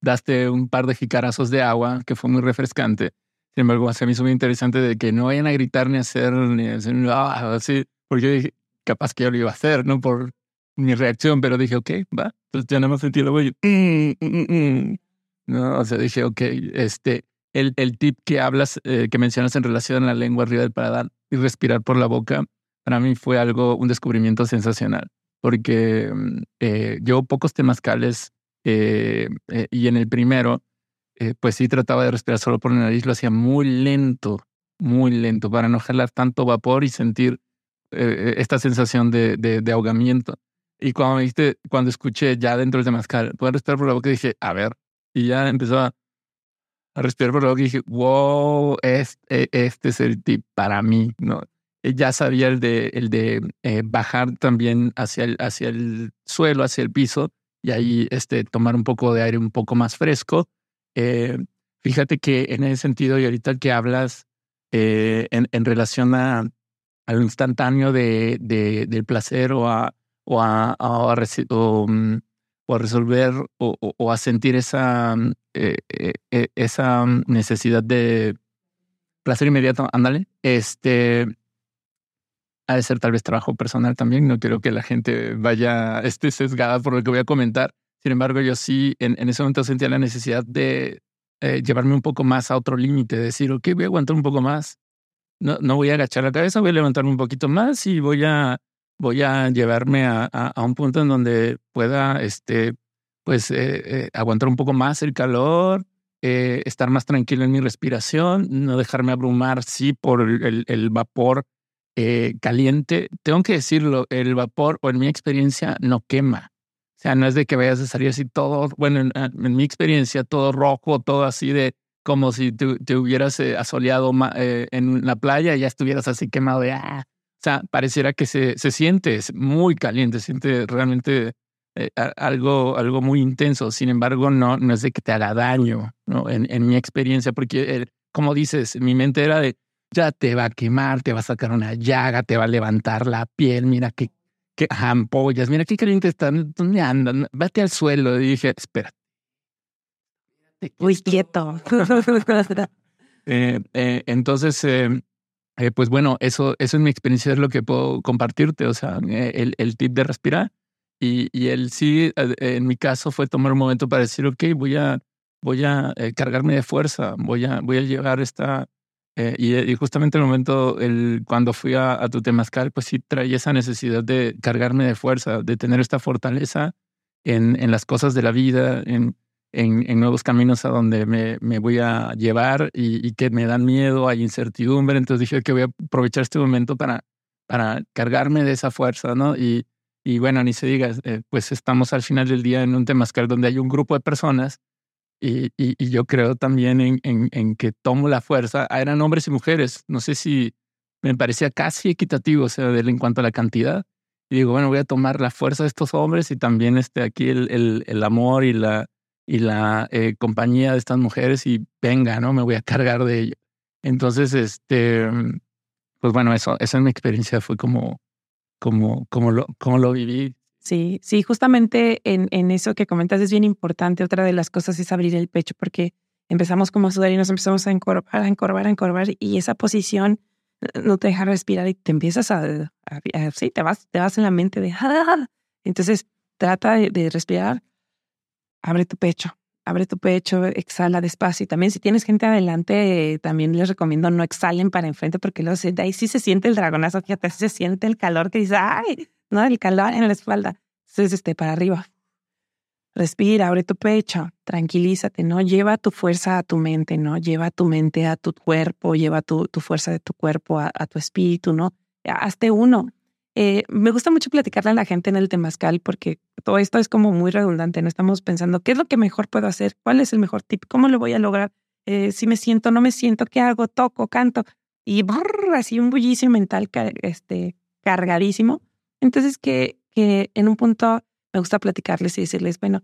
daste un par de jicarazos de agua, que fue muy refrescante. Sin embargo, se me hizo muy interesante de que no vayan a gritar ni a hacer, ni a hacer, ah, así, porque yo dije, capaz que yo lo iba a hacer, ¿no? Por mi reacción, pero dije, ok, va. Entonces ya nada más sentí lo voy. Mm, mm, mm, no, o sea, dije, ok, este, el, el tip que hablas, eh, que mencionas en relación a la lengua arriba del paladar y respirar por la boca, para mí fue algo, un descubrimiento sensacional, porque eh, yo pocos temazcales eh, eh, y en el primero, pues sí trataba de respirar solo por la nariz, lo hacía muy lento, muy lento, para no jalar tanto vapor y sentir eh, esta sensación de, de, ahogamiento. Y cuando me dijiste, cuando escuché ya dentro del temazcal, puedo respirar por la boca, dije, a ver, y ya empezó a, respirar por la boca y dije, wow, este, este es el tip para mí, ¿no? Ya sabía el de, el de eh, bajar también hacia el, hacia el suelo, hacia el piso, y ahí este, tomar un poco de aire un poco más fresco. Eh, fíjate que en ese sentido, y ahorita que hablas en, en relación a, al instantáneo de, de, del placer o a, o a, mm, a resolver o, a sentir esa, mm, eh, eh, eh, esa necesidad de placer inmediato, ándale, este, ha de ser tal vez trabajo personal también, no quiero que la gente vaya esté sesgada por lo que voy a comentar, sin embargo yo sí en, en ese momento sentía la necesidad de llevarme un poco más a otro límite, decir, ok, voy a aguantar un poco más, no, no voy a agachar la cabeza, voy a levantarme un poquito más y voy a, voy a llevarme a, a, un punto en donde pueda, este, pues, eh, eh, aguantar un poco más el calor, eh, estar más tranquilo en mi respiración, no dejarme abrumar, sí, por el, el vapor caliente. Tengo que decirlo, el vapor, o en mi experiencia, no quema. O sea, no es de que vayas a salir así todo, bueno, en, en mi experiencia, todo rojo, todo así de como si te, hubieras eh, asoleado eh, en la playa y ya estuvieras así quemado de, ah, o sea, pareciera que se, se siente es muy caliente, siente realmente eh, algo, algo muy intenso. Sin embargo, no, no es de que te haga daño, ¿no? En, en mi experiencia, porque, como dices, mi mente era de, ya te va a quemar, te va a sacar una llaga, te va a levantar la piel, mira qué, qué ampollas, mira qué caliente están, ¿dónde andan? Vete al suelo. Y dije, espera, muy quieto. Eh, eh, entonces, eh, pues bueno, eso, eso en mi experiencia es lo que puedo compartirte, o sea, el, el tip de respirar. Y, y el sí, en mi caso, fue tomar un momento para decir, ok, voy a, voy a cargarme de fuerza, voy a, voy a llevar esta, Eh, y, justamente el momento, el, cuando fui a, tu temazcal, pues sí traía esa necesidad de cargarme de fuerza, de tener esta fortaleza en, en las cosas de la vida, en, en, nuevos caminos a donde me, me voy a llevar y, que me dan miedo, hay incertidumbre. Entonces dije que voy a aprovechar este momento para, para cargarme de esa fuerza, ¿no? Y, y bueno, ni se diga, eh, pues estamos al final del día en un temazcal donde hay un grupo de personas y, y, yo creo también en, en, en, que tomo la fuerza. Ah, eran hombres y mujeres. No sé si me parecía casi equitativo, o sea, en cuanto a la cantidad. Y digo, bueno, voy a tomar la fuerza de estos hombres y también este, aquí el, el, el amor y la, y la eh, compañía de estas mujeres y venga, ¿no? Me voy a cargar de ello. Entonces, este, pues bueno, eso, esa es mi experiencia, fue como, como, como, lo, como lo viví Sí, sí, justamente en, en, eso que comentas es bien importante. Otra de las cosas es abrir el pecho porque empezamos como a sudar y nos empezamos a encorvar, a encorvar, a encorvar y esa posición eh, no te deja respirar y te empiezas a, sí, te vas, te vas en la mente de, entonces trata de, respirar, abre tu pecho, abre tu pecho, exhala despacio. Y también si tienes gente adelante, también les recomiendo no exhalen para enfrente porque luego de ahí sí se siente el dragonazo, fíjate, se siente el calor que dice, ay, ¿no? El calor en la espalda. Entonces, este, para arriba. Respira, abre tu pecho, tranquilízate, ¿no? Lleva tu fuerza a tu mente, ¿no? Lleva tu mente a tu cuerpo, lleva tu, tu fuerza de tu cuerpo a, tu espíritu, ¿no? Hazte uno. Eh, me gusta mucho platicarle a la gente en el temazcal porque todo esto es como muy redundante, ¿no? Estamos pensando, ¿qué es lo que mejor puedo hacer? ¿Cuál es el mejor tip? ¿Cómo lo voy a lograr? Eh, si me siento, no me siento, ¿qué hago? Toco, canto. Y así un bullicio mental este, cargadísimo. Entonces, que, que en un punto me gusta platicarles y decirles, bueno,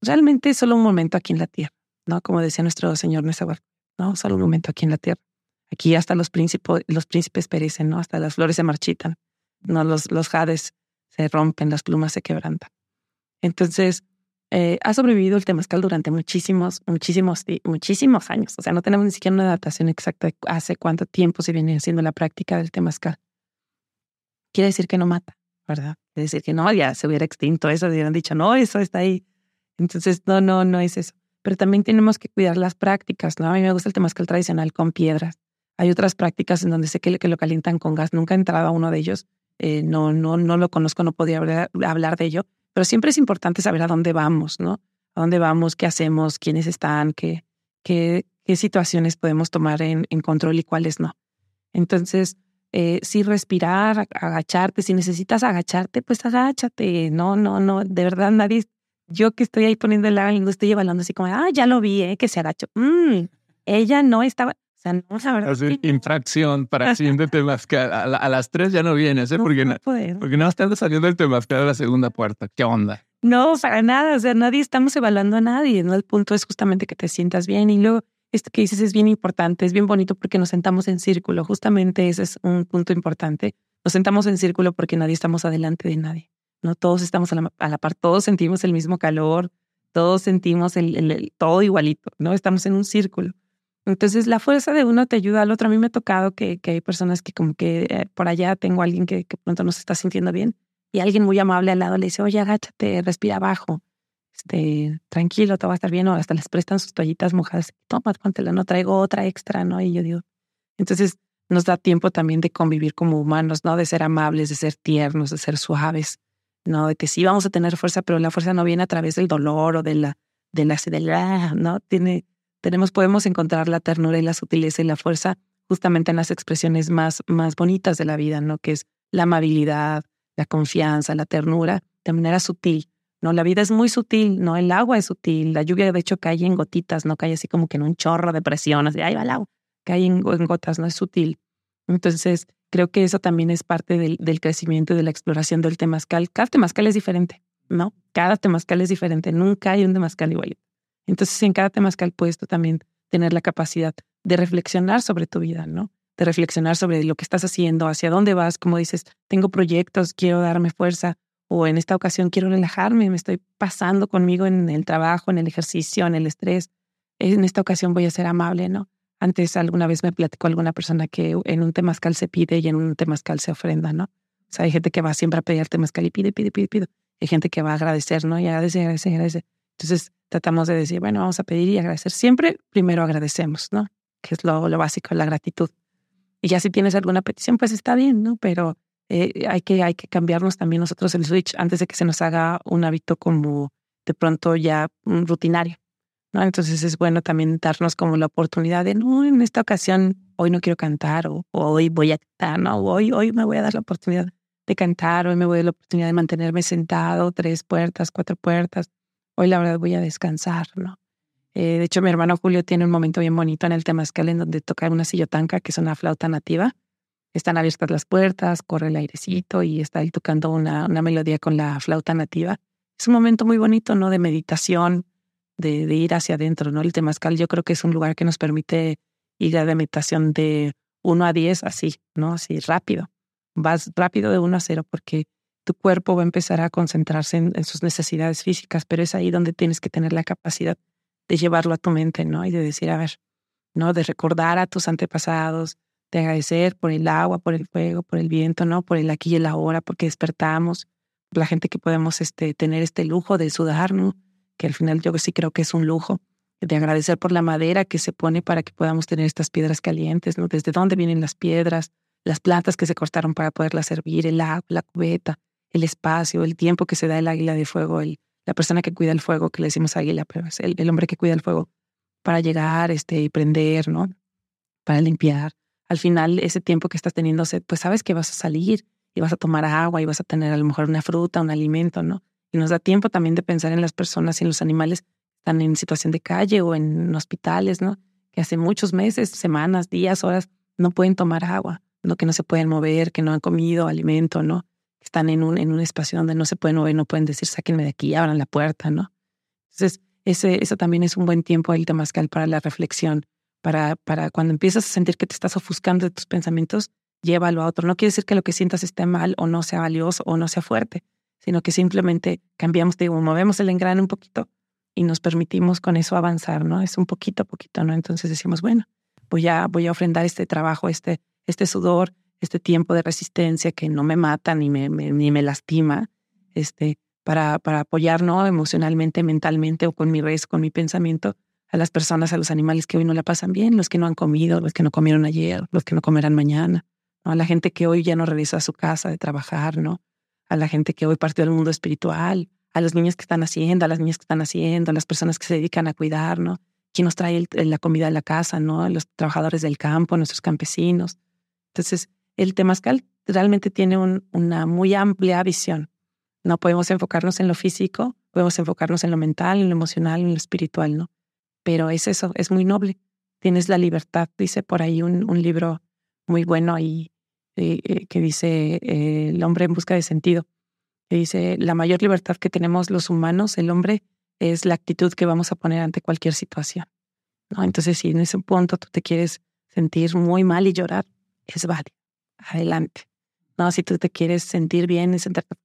realmente es solo un momento aquí en la tierra, ¿no? Como decía nuestro Señor Nezahualcóyotl, ¿no? Solo un momento aquí en la tierra. Aquí hasta los, príncipes, los príncipes perecen, ¿no? Hasta las flores se marchitan, ¿no? Los, los jades se rompen, las plumas se quebrantan. Entonces, eh, ha sobrevivido el temazcal durante muchísimos, muchísimos, muchísimos años. O sea, no tenemos ni siquiera una datación exacta de hace cuánto tiempo se viene haciendo la práctica del temazcal quiere decir que no mata, ¿verdad? Quiere decir que no, ya se hubiera extinto eso, hubieran dicho, no, eso está ahí. Entonces, no, no, no es eso. Pero también tenemos que cuidar las prácticas, ¿no? A mí me gusta el temazcal tradicional con piedras. Hay otras prácticas en donde sé que, lo calientan con gas. Nunca he entrado a uno de ellos. Eh, no, no, no lo conozco, no podía hablar, de ello. Pero siempre es importante saber a dónde vamos, ¿no? A dónde vamos, qué hacemos, quiénes están, qué, qué, qué situaciones podemos tomar en control y cuáles no. Entonces, eh, sí respirar, agacharte. Si necesitas agacharte, pues agáchate. No, no, no, de verdad nadie, yo que estoy ahí poniendo el no estoy evaluando así como, ah, ya lo vi, eh, que se agachó. Mm, ella no estaba, o sea, no, la verdad. Infracción para siguiente temazcal. A, a, las tres ya no vienes, ¿eh? porque, no, porque no estás saliendo el temazcal a la segunda puerta. ¿Qué onda? No, para nada. O sea, nadie estamos evaluando a nadie. ¿no? El punto es justamente que te sientas bien y luego esto que dices es bien importante, es bien bonito porque nos sentamos en círculo. Justamente ese es un punto importante. Nos sentamos en círculo porque nadie estamos adelante de nadie. No todos estamos a la, par, todos sentimos el mismo calor, todos sentimos el, todo igualito, ¿no? Estamos en un círculo. Entonces, la fuerza de uno te ayuda al otro. A mí me ha tocado que, que hay personas que como que eh, por allá tengo a alguien que, que pronto no se está sintiendo bien y alguien muy amable al lado le dice, oye, agáchate, respira abajo este, tranquilo, todo va a estar bien, o hasta les prestan sus toallitas mojadas, toma, póntela, no traigo otra extra, ¿no? Y yo digo, entonces nos da tiempo también de convivir como humanos, ¿no? De ser amables, de ser tiernos, de ser suaves, ¿no? De que sí vamos a tener fuerza, pero la fuerza no viene a través del dolor o de la, de la, de la ¿no? Tiene, tenemos, podemos encontrar la ternura y la sutileza y la fuerza justamente en las expresiones más, más bonitas de la vida, ¿no? Que es la amabilidad, la confianza, la ternura, de manera sutil, no, la vida es muy sutil, ¿no? El agua es sutil, la lluvia de hecho cae en gotitas, no cae así como que en un chorro de presión, así, ahí va el agua, cae en, gotas, no es sutil. Entonces, creo que eso también es parte del, crecimiento y de la exploración del temazcal. Cada temazcal es diferente, ¿no? Cada temazcal es diferente, nunca hay un temazcal igual. Entonces, en cada temazcal puedes tú también tener la capacidad de reflexionar sobre tu vida, ¿no? De reflexionar sobre lo que estás haciendo, hacia dónde vas, como dices, tengo proyectos, quiero darme fuerza, o en esta ocasión quiero relajarme, me estoy pasando conmigo en el trabajo, en el ejercicio, en el estrés. En esta ocasión voy a ser amable, ¿no? Antes alguna vez me platicó alguna persona que en un temazcal se pide y en un temazcal se ofrenda, ¿no? O sea, hay gente que va siempre a pedir temazcal y pide, pide, pide, pide. Hay gente que va a agradecer, ¿no? Y agradece, agradece, agradece. Entonces tratamos de decir, bueno, vamos a pedir y agradecer. Siempre primero agradecemos, ¿no? que es lo, lo básico, la gratitud. Y ya si tienes alguna petición, pues está bien, ¿no? Pero eh, hay, que, hay que cambiarnos también nosotros el switch antes de que se nos haga un hábito como de pronto ya rutinario. ¿no? Entonces es bueno también darnos como la oportunidad de, no, en esta ocasión hoy no quiero cantar o, hoy voy a cantar, ¿no? hoy, hoy me voy a dar la oportunidad de cantar, hoy me voy a dar la oportunidad de mantenerme sentado, tres puertas, cuatro puertas, hoy la verdad voy a descansar, ¿no? Eh, de hecho, mi hermano Julio tiene un momento bien bonito en el Temazcal en donde toca una sillotanca, que es una flauta nativa. Están abiertas las puertas, corre el airecito y está él tocando una, una melodía con la flauta nativa. Es un momento muy bonito, ¿no? De meditación, de, ir hacia adentro, ¿no? El Temazcal yo creo que es un lugar que nos permite ir a la meditación de 1 a 10 así, ¿no? Así rápido. Vas rápido de 1 a 0 porque tu cuerpo va a empezar a concentrarse en, sus necesidades físicas, pero es ahí donde tienes que tener la capacidad de llevarlo a tu mente, ¿no? Y de decir, a ver, ¿no? De recordar a tus antepasados, de agradecer por el agua, por el fuego, por el viento, ¿no? Por el aquí y el ahora, porque despertamos, por la gente que podemos este, tener este lujo de sudar, ¿no? que al final yo sí creo que es un lujo, de agradecer por la madera que se pone para que podamos tener estas piedras calientes, ¿no? Desde dónde vienen las piedras, las plantas que se cortaron para poderlas servir, el agua, la cubeta, el espacio, el tiempo que se da el águila de fuego, el, la persona que cuida el fuego, que le decimos águila, pero es el, el hombre que cuida el fuego para llegar este, y prender, ¿no? Para limpiar. Al final, ese tiempo que estás teniendo pues sabes que vas a salir y vas a tomar agua y vas a tener a lo mejor una fruta, un alimento, ¿no? Y nos da tiempo también de pensar en las personas y en los animales que están en situación de calle o en hospitales, ¿no? Que hace muchos meses, semanas, días, horas, no pueden tomar agua, ¿no? Que no se pueden mover, que no han comido alimento, ¿no? Que están en un, en un espacio donde no se pueden mover, no pueden decir, sáquenme de aquí, abran la puerta, ¿no? Entonces, ese, eso también es un buen tiempo el temazcal para la reflexión, para, para cuando empiezas a sentir que te estás ofuscando de tus pensamientos, llévalo a otro. No quiere decir que lo que sientas esté mal o no sea valioso o no sea fuerte, sino que simplemente cambiamos, digo, movemos el engrane un poquito y nos permitimos con eso avanzar, ¿no? Es un poquito a poquito, ¿no? Entonces decimos, bueno, voy a, voy a ofrendar este trabajo, este, este sudor, este tiempo de resistencia que no me mata ni me, ni me lastima, este, para, para apoyar, ¿no? Emocionalmente, mentalmente o con mi res, con mi pensamiento a las personas, a los animales que hoy no la pasan bien, los que no han comido, los que no comieron ayer, los que no comerán mañana. A la gente que hoy ya no regresa a su casa de trabajar, ¿no? a la gente que hoy partió del mundo espiritual, a los niños que están haciendo, a las niñas que están haciendo, a las personas que se dedican a cuidar, ¿no? ¿Quién nos trae la comida a la casa, ¿no? Los trabajadores del campo, nuestros campesinos. Entonces, el temazcal realmente tiene una muy amplia visión. No podemos enfocarnos en lo físico, podemos enfocarnos en lo mental, en lo emocional, en lo espiritual, ¿no? Pero es eso, es muy noble. Tienes la libertad, dice por ahí un, un libro muy bueno ahí eh, que dice eh, El hombre en busca de sentido, que dice, la mayor libertad que tenemos los humanos, el hombre, es la actitud que vamos a poner ante cualquier situación. ¿no? Entonces, si en ese punto tú te quieres sentir muy mal y llorar, es válido. Adelante. No, si tú te quieres sentir bien,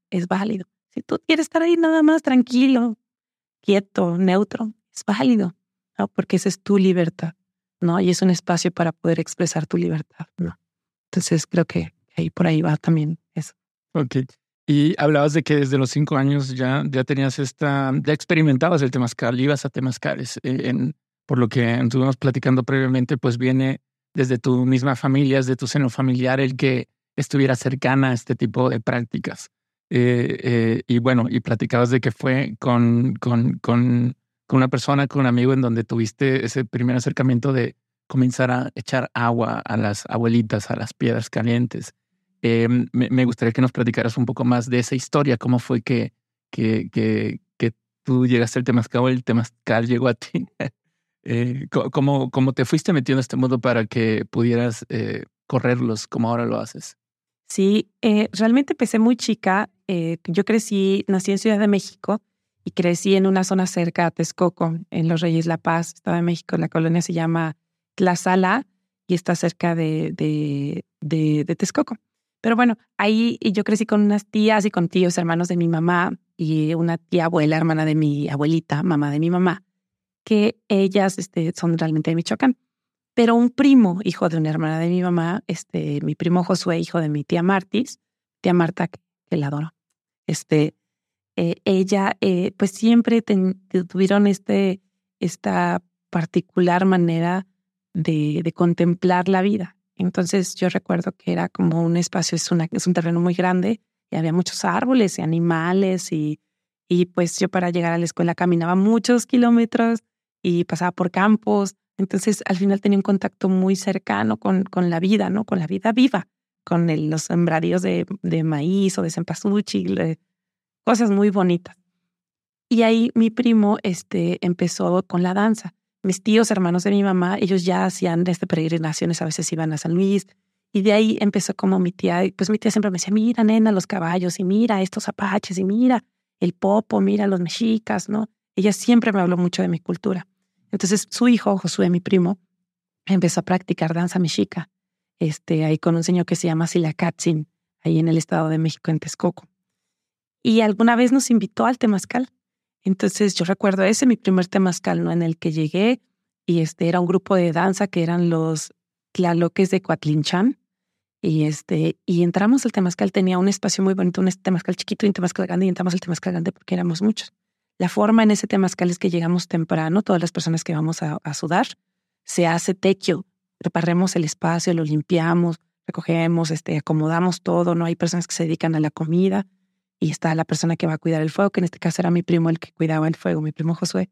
es válido. Si tú quieres estar ahí nada más tranquilo, quieto, neutro, es válido, ¿no? porque esa es tu libertad, ¿no? Y es un espacio para poder expresar tu libertad, ¿no? Entonces creo que ahí por ahí va también eso. Ok. Y hablabas de que desde los cinco años ya, ya tenías esta, ya experimentabas el temazcal, ibas a temazcales. Eh, en, por lo que estuvimos platicando previamente, pues viene desde tu misma familia, desde tu seno familiar, el que estuviera cercana a este tipo de prácticas. Eh, eh, y bueno, y platicabas de que fue con, con, con, con una persona, con un amigo, en donde tuviste ese primer acercamiento de, comenzar a echar agua a las abuelitas, a las piedras calientes. Em, me, gustaría que nos platicaras un poco más de esa historia, cómo fue que, que, que, tú llegaste al Temazcal el Temazcal llegó a ti. eh, ¿cómo, ¿Cómo te fuiste metiendo en este modo para que pudieras eh, correrlos como ahora lo haces? Sí, eh, realmente empecé muy chica. Yo crecí, nací en Ciudad de México y crecí en una zona cerca a Texcoco, en Los Reyes La Paz, Estado de México. La colonia se llama Tlazala y está cerca de, de, de, Texcoco. Pero bueno, ahí yo crecí con unas tías y con tíos, hermanos de mi mamá y una tía abuela, hermana de mi abuelita, mamá de mi mamá, que ellas este, son realmente de Michoacán. Pero un primo, hijo de una hermana de mi mamá, este, mi primo Josué, hijo de mi tía Martis, tía Marta, que, la adoro, este, eh, ella, eh, pues siempre tuvieron este, esta particular manera de, contemplar la vida. Entonces yo recuerdo que era como un espacio, es, una, es un terreno muy grande y había muchos árboles y animales y, y pues yo para llegar a la escuela caminaba muchos kilómetros y pasaba por campos. Entonces al final tenía un contacto muy cercano con, con la vida, ¿no? Con la vida viva, con los sembradíos de, de maíz o de cempasúchil, cosas muy bonitas. Y ahí mi primo este, empezó con la danza. Mis tíos, hermanos de mi mamá, ellos ya hacían desde peregrinaciones, a veces iban a San Luis. Y de ahí empezó como mi tía, pues mi tía siempre me decía, mira, nena, los caballos, y mira estos apaches, y mira el popo, mira los mexicas, ¿no? Ella siempre me habló mucho de mi cultura. Entonces su hijo, Josué, mi primo, empezó a practicar danza mexica, este, ahí con un señor que se llama Silacatzin, ahí en el Estado de México, en Texcoco. Y alguna vez nos invitó al Temazcal. Entonces yo recuerdo ese, mi primer temazcal, ¿no? En el que llegué y este era un grupo de danza que eran los Tlaloques de Coatlinchan. Y, este, y entramos al temazcal, tenía un espacio muy bonito, un temazcal chiquito y un temazcal grande, y entramos al temazcal grande porque éramos muchos. La forma en ese temazcal es que llegamos temprano, todas las personas que vamos a, a sudar, se hace tequio, preparemos el espacio, lo limpiamos, recogemos, este, acomodamos todo, ¿no? Hay personas que se dedican a la comida, y está la persona que va a cuidar el fuego, que en este caso era mi primo el que cuidaba el fuego, mi primo Josué.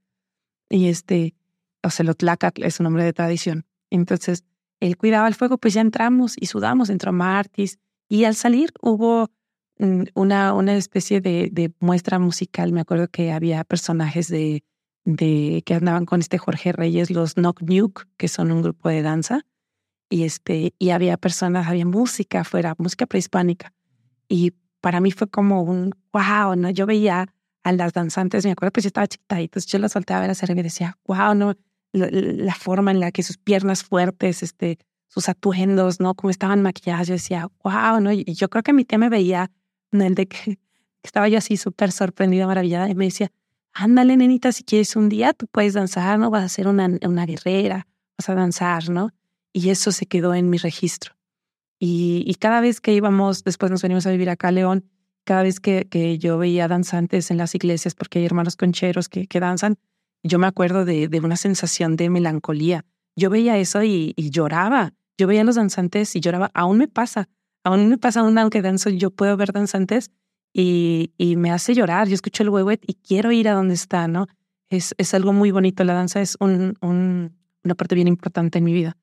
Y este, Ocelotlacatl es un nombre de tradición. Entonces, él cuidaba el fuego, pues ya entramos y sudamos, entró Martis. Y al salir hubo mm, una, una especie de, de muestra musical. Me acuerdo que había personajes de, de que andaban con este Jorge Reyes, los Knock Nuke, que son un grupo de danza. Y, este, y había personas, había música afuera, música prehispánica. Y para mí fue como un wow, ¿no? Yo veía a las danzantes, me acuerdo, pues yo estaba chiquita yo las volteaba a ver hacer y decía, wow, ¿no? La, forma en la que sus piernas fuertes, este, sus atuendos, ¿no? Cómo estaban maquilladas, yo decía, wow, ¿no? Y yo creo que mi tía me veía, ¿no? El de que estaba yo así súper sorprendida, maravillada, y me decía, ándale, nenita, si quieres un día, tú puedes danzar, ¿no? Vas a ser una, una guerrera, vas a danzar, ¿no? Y eso se quedó en mi registro. Y, cada vez que íbamos, después nos venimos a vivir acá a León, cada vez que, que yo veía danzantes en las iglesias, porque hay hermanos concheros que, que danzan, yo me acuerdo de, de, una sensación de melancolía. Yo veía eso y, lloraba. Yo veía a los danzantes y lloraba. Aún me pasa, aún me pasa, aún aunque danzo, yo puedo ver danzantes y, y me hace llorar. Yo escucho el huehuet y quiero ir a donde está, ¿no? Es, es algo muy bonito. La danza es un, un, una parte bien importante en mi vida.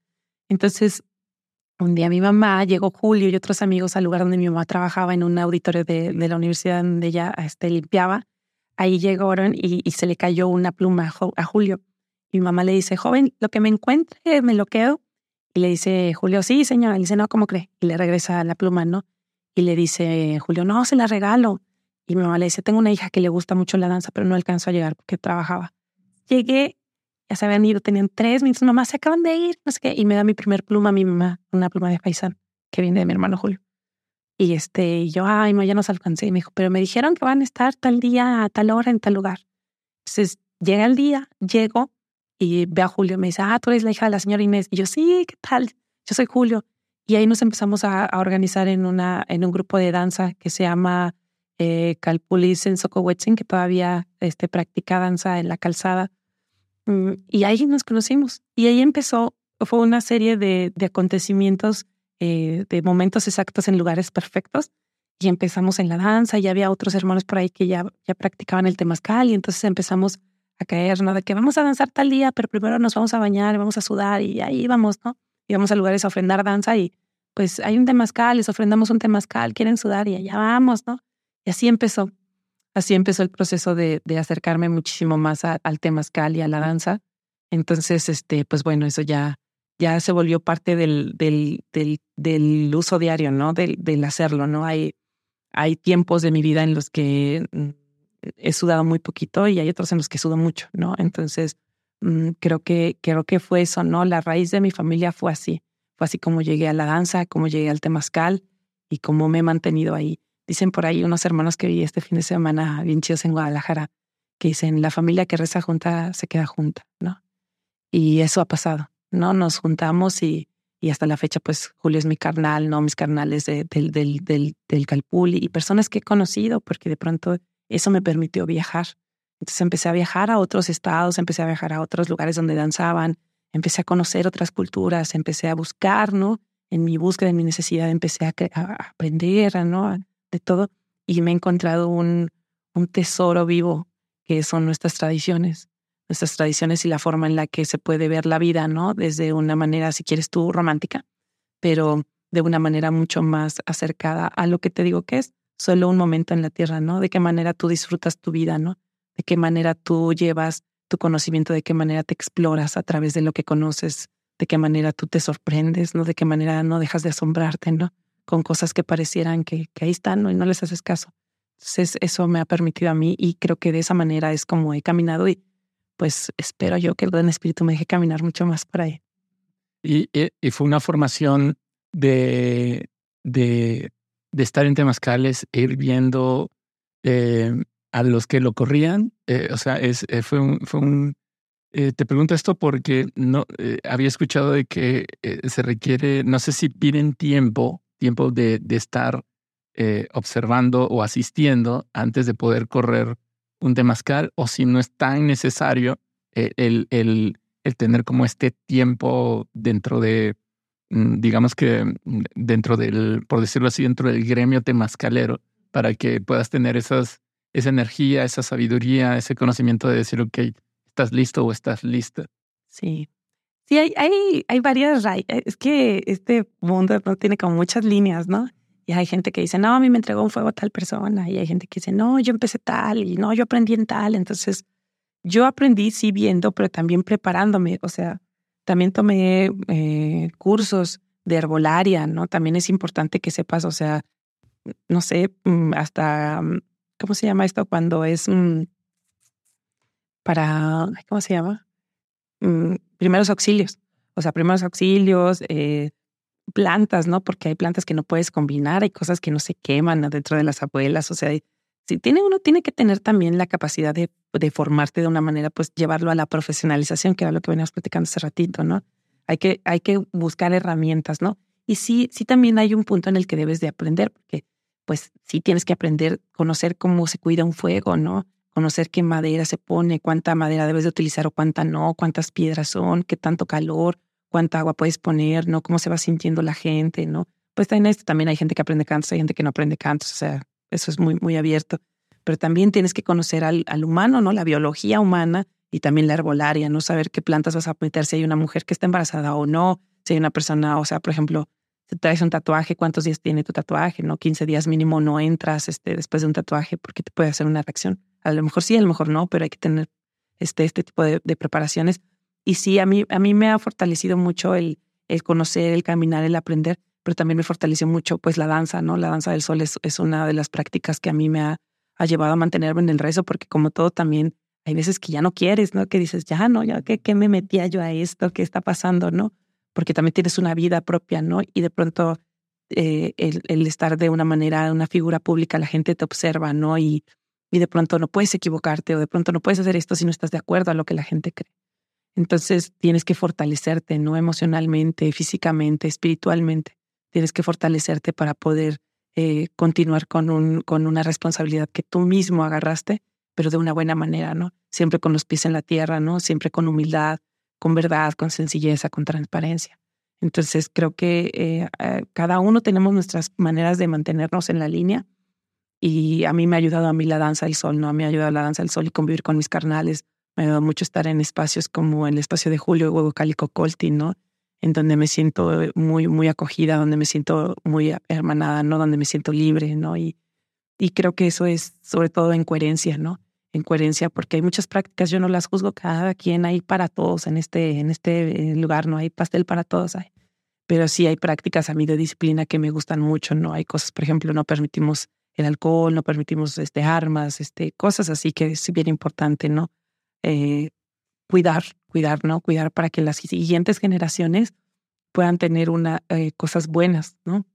Entonces, un día mi mamá llegó Julio y otros amigos al lugar donde mi mamá trabajaba en un auditorio de, la universidad donde ella este, limpiaba. Ahí llegaron y, y, se le cayó una pluma a Julio. Mi mamá le dice, joven, lo que me encuentre me lo quedo. Y le dice Julio, sí, señora. Y dice, no, ¿cómo cree? Y le regresa la pluma, ¿no? Y le dice Julio, no, se la regalo. Y mi mamá le dice, tengo una hija que le gusta mucho la danza, pero no alcanzó a llegar porque trabajaba. Llegué ya se habían ido, tenían tres minutos, nomás se acaban de ir, no sé qué, y me da mi primer pluma mi mamá, una pluma de paisán, que viene de mi hermano Julio. Y este, yo, ay, ya nos alcancé. Y me dijo, pero me dijeron que van a estar tal día, a tal hora, en tal lugar. Entonces, llega el día, llego y ve a Julio. Me dice, ah, tú eres la hija de la señora Inés. Y yo, sí, ¿qué tal? Yo soy Julio. Y ahí nos empezamos a, organizar en, una, en un grupo de danza que se llama eh, Calpulis en Socohuetzin, que todavía este, practica danza en la calzada. Mm, y ahí nos conocimos. Y ahí empezó, fue una serie de, de acontecimientos, eh, de momentos exactos en lugares perfectos. Y empezamos en la danza y había otros hermanos por ahí que ya, ya practicaban el temazcal y entonces empezamos a caer, ¿no? De que vamos a danzar tal día, pero primero nos vamos a bañar, vamos a sudar y ahí vamos, ¿no? Y vamos a lugares a ofrendar danza y pues hay un temazcal, les ofrendamos un temazcal, quieren sudar y allá vamos, ¿no? Y así empezó. Así empezó el proceso de, de acercarme muchísimo más al temazcal y a la danza. Entonces, este, pues bueno, eso ya, ya se volvió parte del, del, del, del uso diario, ¿no? Del, del, hacerlo, ¿no? Hay, hay tiempos de mi vida en los que mm, he sudado muy poquito y hay otros en los que sudo mucho, ¿no? Entonces, mm, creo que, creo que fue eso, ¿no? La raíz de mi familia fue así. Fue así como llegué a la danza, como llegué al temazcal y cómo me he mantenido ahí. Dicen por ahí unos hermanos que vi este fin de semana bien chidos en Guadalajara, que dicen, la familia que reza junta se queda junta, ¿no? Y eso ha pasado, ¿no? Nos juntamos y, y hasta la fecha, pues Julio es mi carnal, ¿no? Mis carnales del, del, del, del Calpul y personas que he conocido, porque de pronto eso me permitió viajar. Entonces empecé a viajar a otros estados, empecé a viajar a otros lugares donde danzaban, empecé a conocer otras culturas, empecé a buscar, ¿no? En mi búsqueda, en mi necesidad, empecé a, aprender, ¿no? De todo. Y me he encontrado un, un tesoro vivo que son nuestras tradiciones, nuestras tradiciones y la forma en la que se puede ver la vida, ¿no? Desde una manera, si quieres tú, romántica, pero de una manera mucho más acercada a lo que te digo que es solo un momento en la tierra, ¿no? De qué manera tú disfrutas tu vida, ¿no? De qué manera tú llevas tu conocimiento, de qué manera te exploras a través de lo que conoces, de qué manera tú te sorprendes, ¿no? De qué manera no dejas de asombrarte, ¿no? Con cosas que parecieran que, ahí están. Y no les haces caso. Entonces, eso me ha permitido a mí y creo que de esa manera es como he caminado y pues espero yo que el Gran Espíritu me deje caminar mucho más por ahí. Y, y fue una formación de, de, estar en Temascales e ir viendo eh, a los que lo corrían. Eh, o sea, es, eh, fue un, fue un te pregunto esto porque no había escuchado de que se requiere, no sé si piden tiempo, tiempo de, de estar observando o asistiendo antes de poder correr un temazcal, o si no es tan necesario el, el, el tener como este tiempo dentro de Mm, digamos que mm, dentro del, por decirlo así, dentro del gremio temascalero, para que puedas tener esas, esa energía, esa sabiduría, ese conocimiento de decir, ok, estás listo o estás lista. Sí. Sí, hay, hay, hay varias eh, Es que este mundo tiene como muchas líneas, ¿no? Y hay gente que dice, no, a mí me entregó un fuego tal persona. Y hay gente que dice, no, yo empecé tal. Y no, yo aprendí en tal. Entonces, yo aprendí sí viendo, pero también preparándome. O sea, también tomé eh, cursos de herbolaria, ¿no? También es importante que sepas, o sea, no sé, mm, hasta, mm, ¿cómo se llama esto? Cuando es mm, para, ¿cómo se llama? Primeros auxilios. O sea, primeros auxilios, eh, plantas, ¿no? Porque hay plantas que no puedes combinar, hay cosas que no se queman dentro de las abuelas, o sea, si tiene uno tiene que tener también la capacidad de, de, formarte de una manera, pues llevarlo a la profesionalización, que era lo que veníamos platicando hace ratito, ¿no? Hay que, hay que buscar herramientas, ¿no? Y sí, sí también hay un punto en el que debes de aprender, porque pues sí tienes que aprender, conocer cómo se cuida un fuego, ¿no? Conocer qué madera se pone, cuánta madera debes de utilizar o cuánta no, cuántas piedras son, qué tanto calor, cuánta agua puedes poner, ¿no? Cómo se va sintiendo la gente, ¿no? Pues en esto también hay gente que aprende cantos, hay gente que no aprende cantos, o sea, eso es muy, muy abierto. Pero también tienes que conocer al, al humano, ¿no? La biología humana y también la herbolaria, no saber qué plantas vas a meter, si hay una mujer que está embarazada o no, si hay una persona, o sea, por ejemplo, si traes un tatuaje, ¿cuántos días tiene tu tatuaje? ¿No? 15 días mínimo no entras este, después de un tatuaje porque te puede hacer una reacción. A lo mejor sí, a lo mejor no, pero hay que tener este, este tipo de, preparaciones. Y sí, a mí, a mí me ha fortalecido mucho el, el conocer, el caminar, el aprender, pero también me fortaleció mucho pues la danza, ¿no? La danza del sol es, es una de las prácticas que a mí me ha, ha, llevado a mantenerme en el rezo, porque como todo también hay veces que ya no quieres, ¿no? Que dices, ya no, ya que qué me metía yo a esto, qué está pasando, ¿no? Porque también tienes una vida propia, ¿no? Y de pronto eh, el, el, estar de una manera, una figura pública, la gente te observa, ¿no? Y, y de pronto no puedes equivocarte o de pronto no puedes hacer esto si no estás de acuerdo a lo que la gente cree. Entonces tienes que fortalecerte, ¿no? Emocionalmente, físicamente, espiritualmente tienes que fortalecerte para poder eh, continuar con, un, con una responsabilidad que tú mismo agarraste, pero de una buena manera, ¿no? Siempre con los pies en la tierra, ¿no? Siempre con humildad, con verdad, con sencillez, con transparencia. Entonces, creo que eh, eh, cada uno tenemos nuestras maneras de mantenernos en la línea y a mí me ha ayudado a mí la danza del sol, ¿no? A mí me ha ayudado la danza del sol y convivir con mis carnales. Me ha ayudado mucho estar en espacios como el espacio de Julio Huevo Cálico Colti, ¿no? en donde me siento muy, muy acogida, donde me siento muy hermanada, ¿no? Donde me siento libre, ¿no? Y, y creo que eso es sobre todo en coherencia, ¿no? En coherencia, porque hay muchas prácticas, yo no las juzgo, cada quien hay para todos en este, en este lugar, ¿no? Hay pastel para todos, hay. Pero sí hay prácticas a mí de disciplina que me gustan mucho, ¿no? Hay cosas, por ejemplo, no permitimos el alcohol, no permitimos este, armas, este, cosas así que es bien importante, ¿no? Eh, cuidar, cuidar, ¿no? Cuidar para que las siguientes generaciones puedan tener una, eh, cosas buenas, ¿no?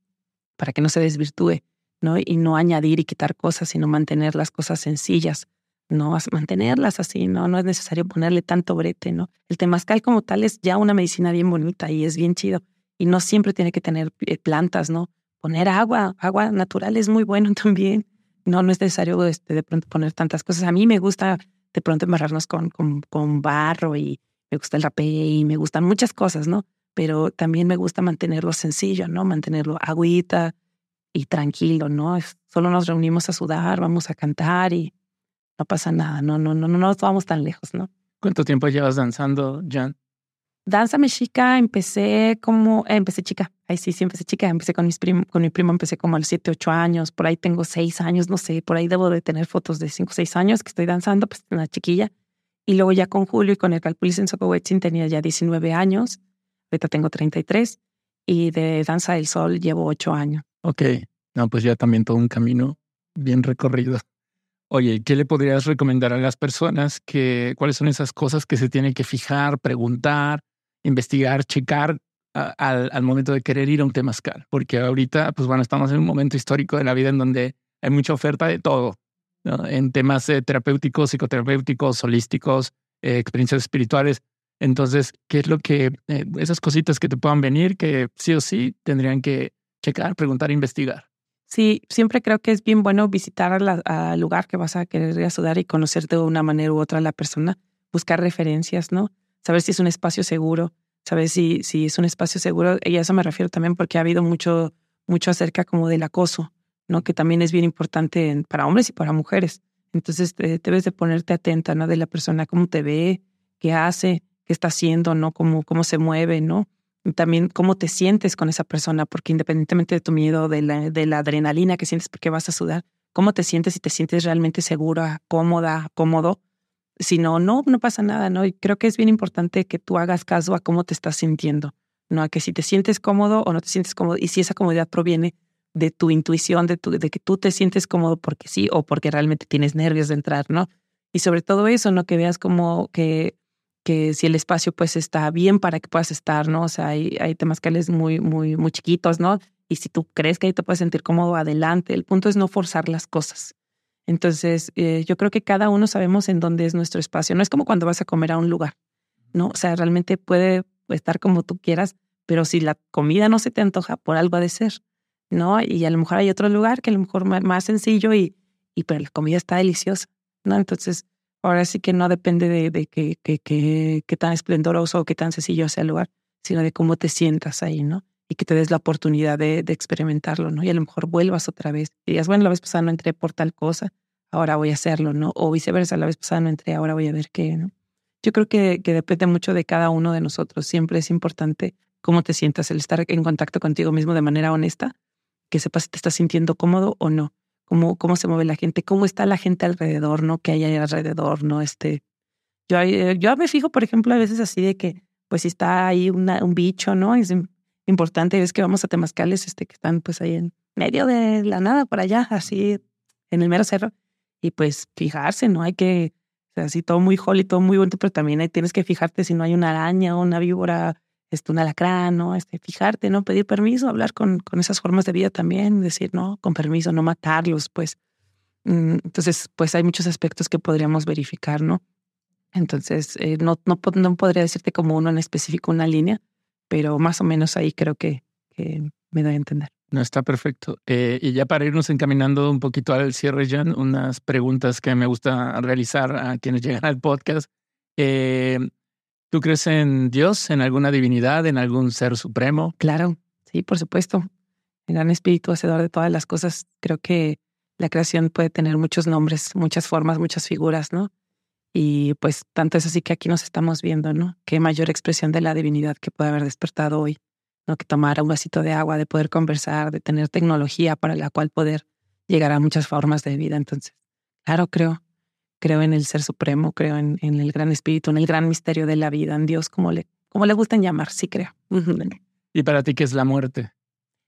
Para que no se desvirtúe, ¿no? Y no añadir y quitar cosas, sino mantener las cosas sencillas, ¿no? Mantenerlas así, ¿no? No es necesario ponerle tanto brete, ¿no? El temazcal como tal es ya una medicina bien bonita y es bien chido. Y no siempre tiene que tener eh, plantas, ¿no? Poner agua, agua natural es muy bueno también. No, no es necesario este, de pronto poner tantas cosas. A mí me gusta de pronto embarrarnos con, con, con barro y me gusta el rapé y me gustan muchas cosas, ¿no? Pero también me gusta mantenerlo sencillo, ¿no? Mantenerlo agüita y tranquilo, ¿no? Solo nos reunimos a sudar, vamos a cantar y no pasa nada, no, no, no, no nos vamos tan lejos, ¿no? ¿Cuánto tiempo llevas danzando, Jan? Danza mexica empecé como, eh, empecé chica, ahí sí, sí empecé chica, empecé con, mis prim con mi primo, empecé como a los 7, 8 años, por ahí tengo 6 años, no sé, por ahí debo de tener fotos de 5, 6 años que estoy danzando, pues una chiquilla. Y luego ya con Julio y con el Calpulis en Socowetzin tenía ya 19 años, ahorita tengo 33, y de Danza del Sol llevo 8 años. Ok, no, pues ya también todo un camino bien recorrido. Oye, ¿qué le podrías recomendar a las personas que cuáles son esas cosas que se tienen que fijar, preguntar, investigar, checar al, al, momento de querer ir a un temazcal? Porque ahorita, pues bueno, estamos en un momento histórico de la vida en donde hay mucha oferta de todo, en temas eh, terapéuticos, psicoterapéuticos, holísticos, eh, experiencias espirituales. Entonces, ¿qué es lo que, eh, esas cositas que te puedan venir que sí o sí tendrían que checar, preguntar, investigar? Sí, siempre creo que es bien bueno visitar al lugar que vas a querer ayudar y conocer de una manera u otra a la persona, buscar referencias, ¿no? Saber si es un espacio seguro, saber si, si es un espacio seguro. Y a eso me refiero también porque ha habido mucho, mucho acerca como del acoso, ¿no? Que también es bien importante para hombres y para mujeres. Entonces debes de ponerte atenta, ¿no? De la persona, cómo te ve, qué hace, qué está haciendo, ¿no? Cómo, cómo se mueve, ¿no? también cómo te sientes con esa persona, porque independientemente de tu miedo, de la, de la adrenalina que sientes porque vas a sudar, cómo te sientes y te sientes realmente segura, cómoda, cómodo. Si no, no, no pasa nada, ¿no? Y creo que es bien importante que tú hagas caso a cómo te estás sintiendo, ¿no? A que si te sientes cómodo o no te sientes cómodo, y si esa comodidad proviene de tu intuición, de, tu, de que tú te sientes cómodo porque sí o porque realmente tienes nervios de entrar, ¿no? Y sobre todo eso, ¿no? Que veas como que que si el espacio pues está bien para que puedas estar, ¿no? O sea, hay, hay temazcales muy, muy, muy chiquitos, ¿no? Y si tú crees que ahí te puedes sentir cómodo, adelante. El punto es no forzar las cosas. Entonces, eh, yo creo que cada uno sabemos en dónde es nuestro espacio. No es como cuando vas a comer a un lugar, ¿no? O sea, realmente puede estar como tú quieras, pero si la comida no se te antoja, por algo ha de ser, ¿no? Y a lo mejor hay otro lugar que a lo mejor más sencillo y, y pero la comida está deliciosa, ¿no? Entonces, Ahora sí que no depende de, de que, que, que, tan esplendoroso o qué tan sencillo sea el lugar, sino de cómo te sientas ahí, ¿no? Y que te des la oportunidad de, de experimentarlo, ¿no? Y a lo mejor vuelvas otra vez y digas, bueno, la vez pasada no entré por tal cosa, ahora voy a hacerlo, ¿no? O viceversa, la vez pasada no entré, ahora voy a ver qué, ¿no? Yo creo que, que depende mucho de cada uno de nosotros. Siempre es importante cómo te sientas, el estar en contacto contigo mismo de manera honesta, que sepas si te estás sintiendo cómodo o no cómo, cómo se mueve la gente, cómo está la gente alrededor, ¿no? Que hay alrededor, ¿no? Este, yo, eh, yo me fijo, por ejemplo, a veces así de que, pues si está ahí un bicho, ¿no? Es importante, es que vamos a Temascales, este, que están pues ahí en medio de la nada, por allá, así, en el mero cerro. Y pues fijarse, ¿no? Hay que, o sea, así todo muy holy, todo muy bonito, pero también ahí tienes que fijarte si no hay una araña o una víbora este, un alacrán, ¿no? Este, fijarte, ¿no? Pedir permiso, hablar con, con esas formas de vida también, decir, no, con permiso, no matarlos, pues. Mm, entonces, pues hay muchos aspectos que podríamos verificar, ¿no? Entonces, eh, no, no, no podría decirte como uno en específico una línea, pero más o menos ahí creo que, que me doy a entender. No, está perfecto. Eh, y ya para irnos encaminando un poquito al cierre, Jan, unas preguntas que me gusta realizar a quienes llegan al podcast. Eh, ¿Tú crees en Dios, en alguna divinidad, en algún ser supremo? Claro, sí, por supuesto. El gran espíritu hacedor de todas las cosas. Creo que la creación puede tener muchos nombres, muchas formas, muchas figuras, ¿no? Y pues tanto es así que aquí nos estamos viendo, ¿no? Qué mayor expresión de la divinidad que puede haber despertado hoy, ¿no? Que tomar un vasito de agua, de poder conversar, de tener tecnología para la cual poder llegar a muchas formas de vida. Entonces, claro, creo, creo en el Ser Supremo, creo en, el Gran Espíritu, en el gran misterio de la vida, en Dios, como le, como le gustan llamar, sí creo. ¿Y para ti qué es la muerte?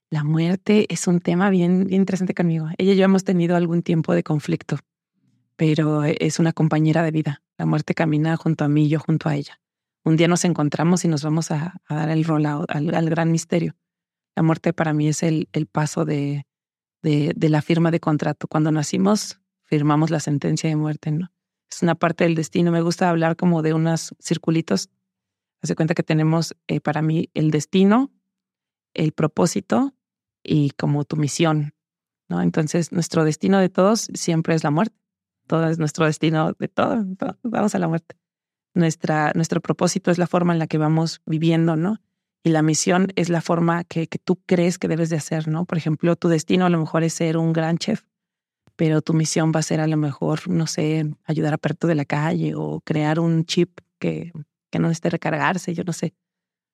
La muerte es un tema bien, bien interesante conmigo. Ella y yo hemos tenido algún tiempo de conflicto, pero es una compañera de vida. La muerte camina junto a mí yo junto a ella. Un día nos encontramos y nos vamos a, dar el rol al, gran misterio. La muerte para mí es el, paso de, la firma de contrato. Cuando nacimos, firmamos la sentencia de muerte, ¿no? Es una parte del destino. Me gusta hablar como de unos circulitos. Hace cuenta que tenemos eh, para mí el destino, el propósito y como tu misión, ¿no? Entonces, nuestro destino de todos siempre es la muerte. Todo es nuestro destino de todo. Vamos a la muerte. nuestra, nuestro propósito es la forma en la que vamos viviendo, ¿no? Y la misión es la forma que, tú crees que debes de hacer, ¿no? Por ejemplo, tu destino a lo mejor es ser un gran chef, pero tu misión va a ser a lo mejor, no sé, ayudar a perto de la calle o crear un chip que, que no necesite recargarse, yo no sé.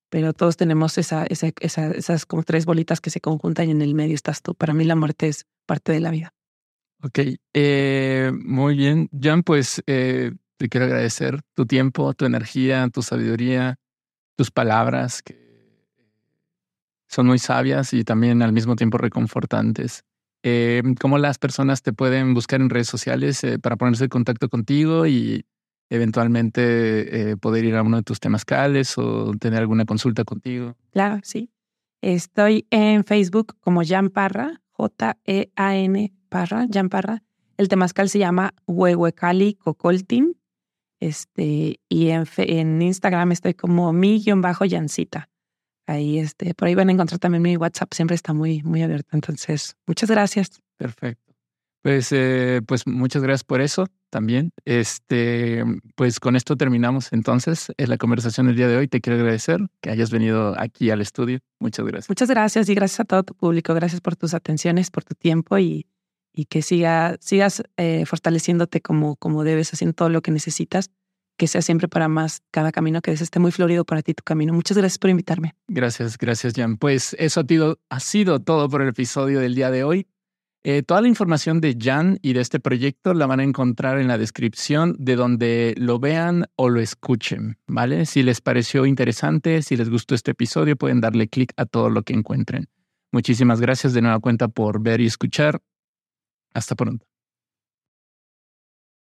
Pero todos tenemos esa, esa, esas como tres bolitas que se conjuntan y en el medio estás tú. Para mí la muerte es parte de la vida. Ok, eh, muy bien. Jan, pues eh, te quiero agradecer tu tiempo, tu energía, tu sabiduría, tus palabras que son muy sabias y también al mismo tiempo reconfortantes. Eh, ¿Cómo las personas te pueden buscar en redes sociales para ponerse en contacto contigo y eventualmente poder ir a uno de tus temas cales o tener alguna consulta contigo? Claro, sí. Estoy en Facebook como Jan Parra, J-E-A-N Parra, Jan Parra. El temazcal se llama Huehuecali Cocoltin este, y en, en Instagram estoy como mi-yancita. Ahí, este, por ahí van a encontrar también mi WhatsApp, siempre está muy, muy abierto. Entonces, muchas gracias. Perfecto. Pues, eh, pues muchas gracias por eso también. Este, pues con esto terminamos entonces en la conversación del día de hoy. Te quiero agradecer que hayas venido aquí al estudio. Muchas gracias. Muchas gracias y gracias a todo tu público. Gracias por tus atenciones, por tu tiempo y y que siga, sigas eh, fortaleciéndote como, como debes, haciendo todo lo que necesitas, que sea siempre para más cada camino que des esté muy florido para ti tu camino. Muchas gracias por invitarme. Gracias, gracias, Jan. Pues eso ha sido, ha sido todo por el episodio del día de hoy. Eh, toda la información de Jan y de este proyecto la van a encontrar en la descripción de donde lo vean o lo escuchen, ¿vale? Si les pareció interesante, si les gustó este episodio, pueden darle clic a todo lo que encuentren. Muchísimas gracias de nueva cuenta por ver y escuchar. Hasta pronto.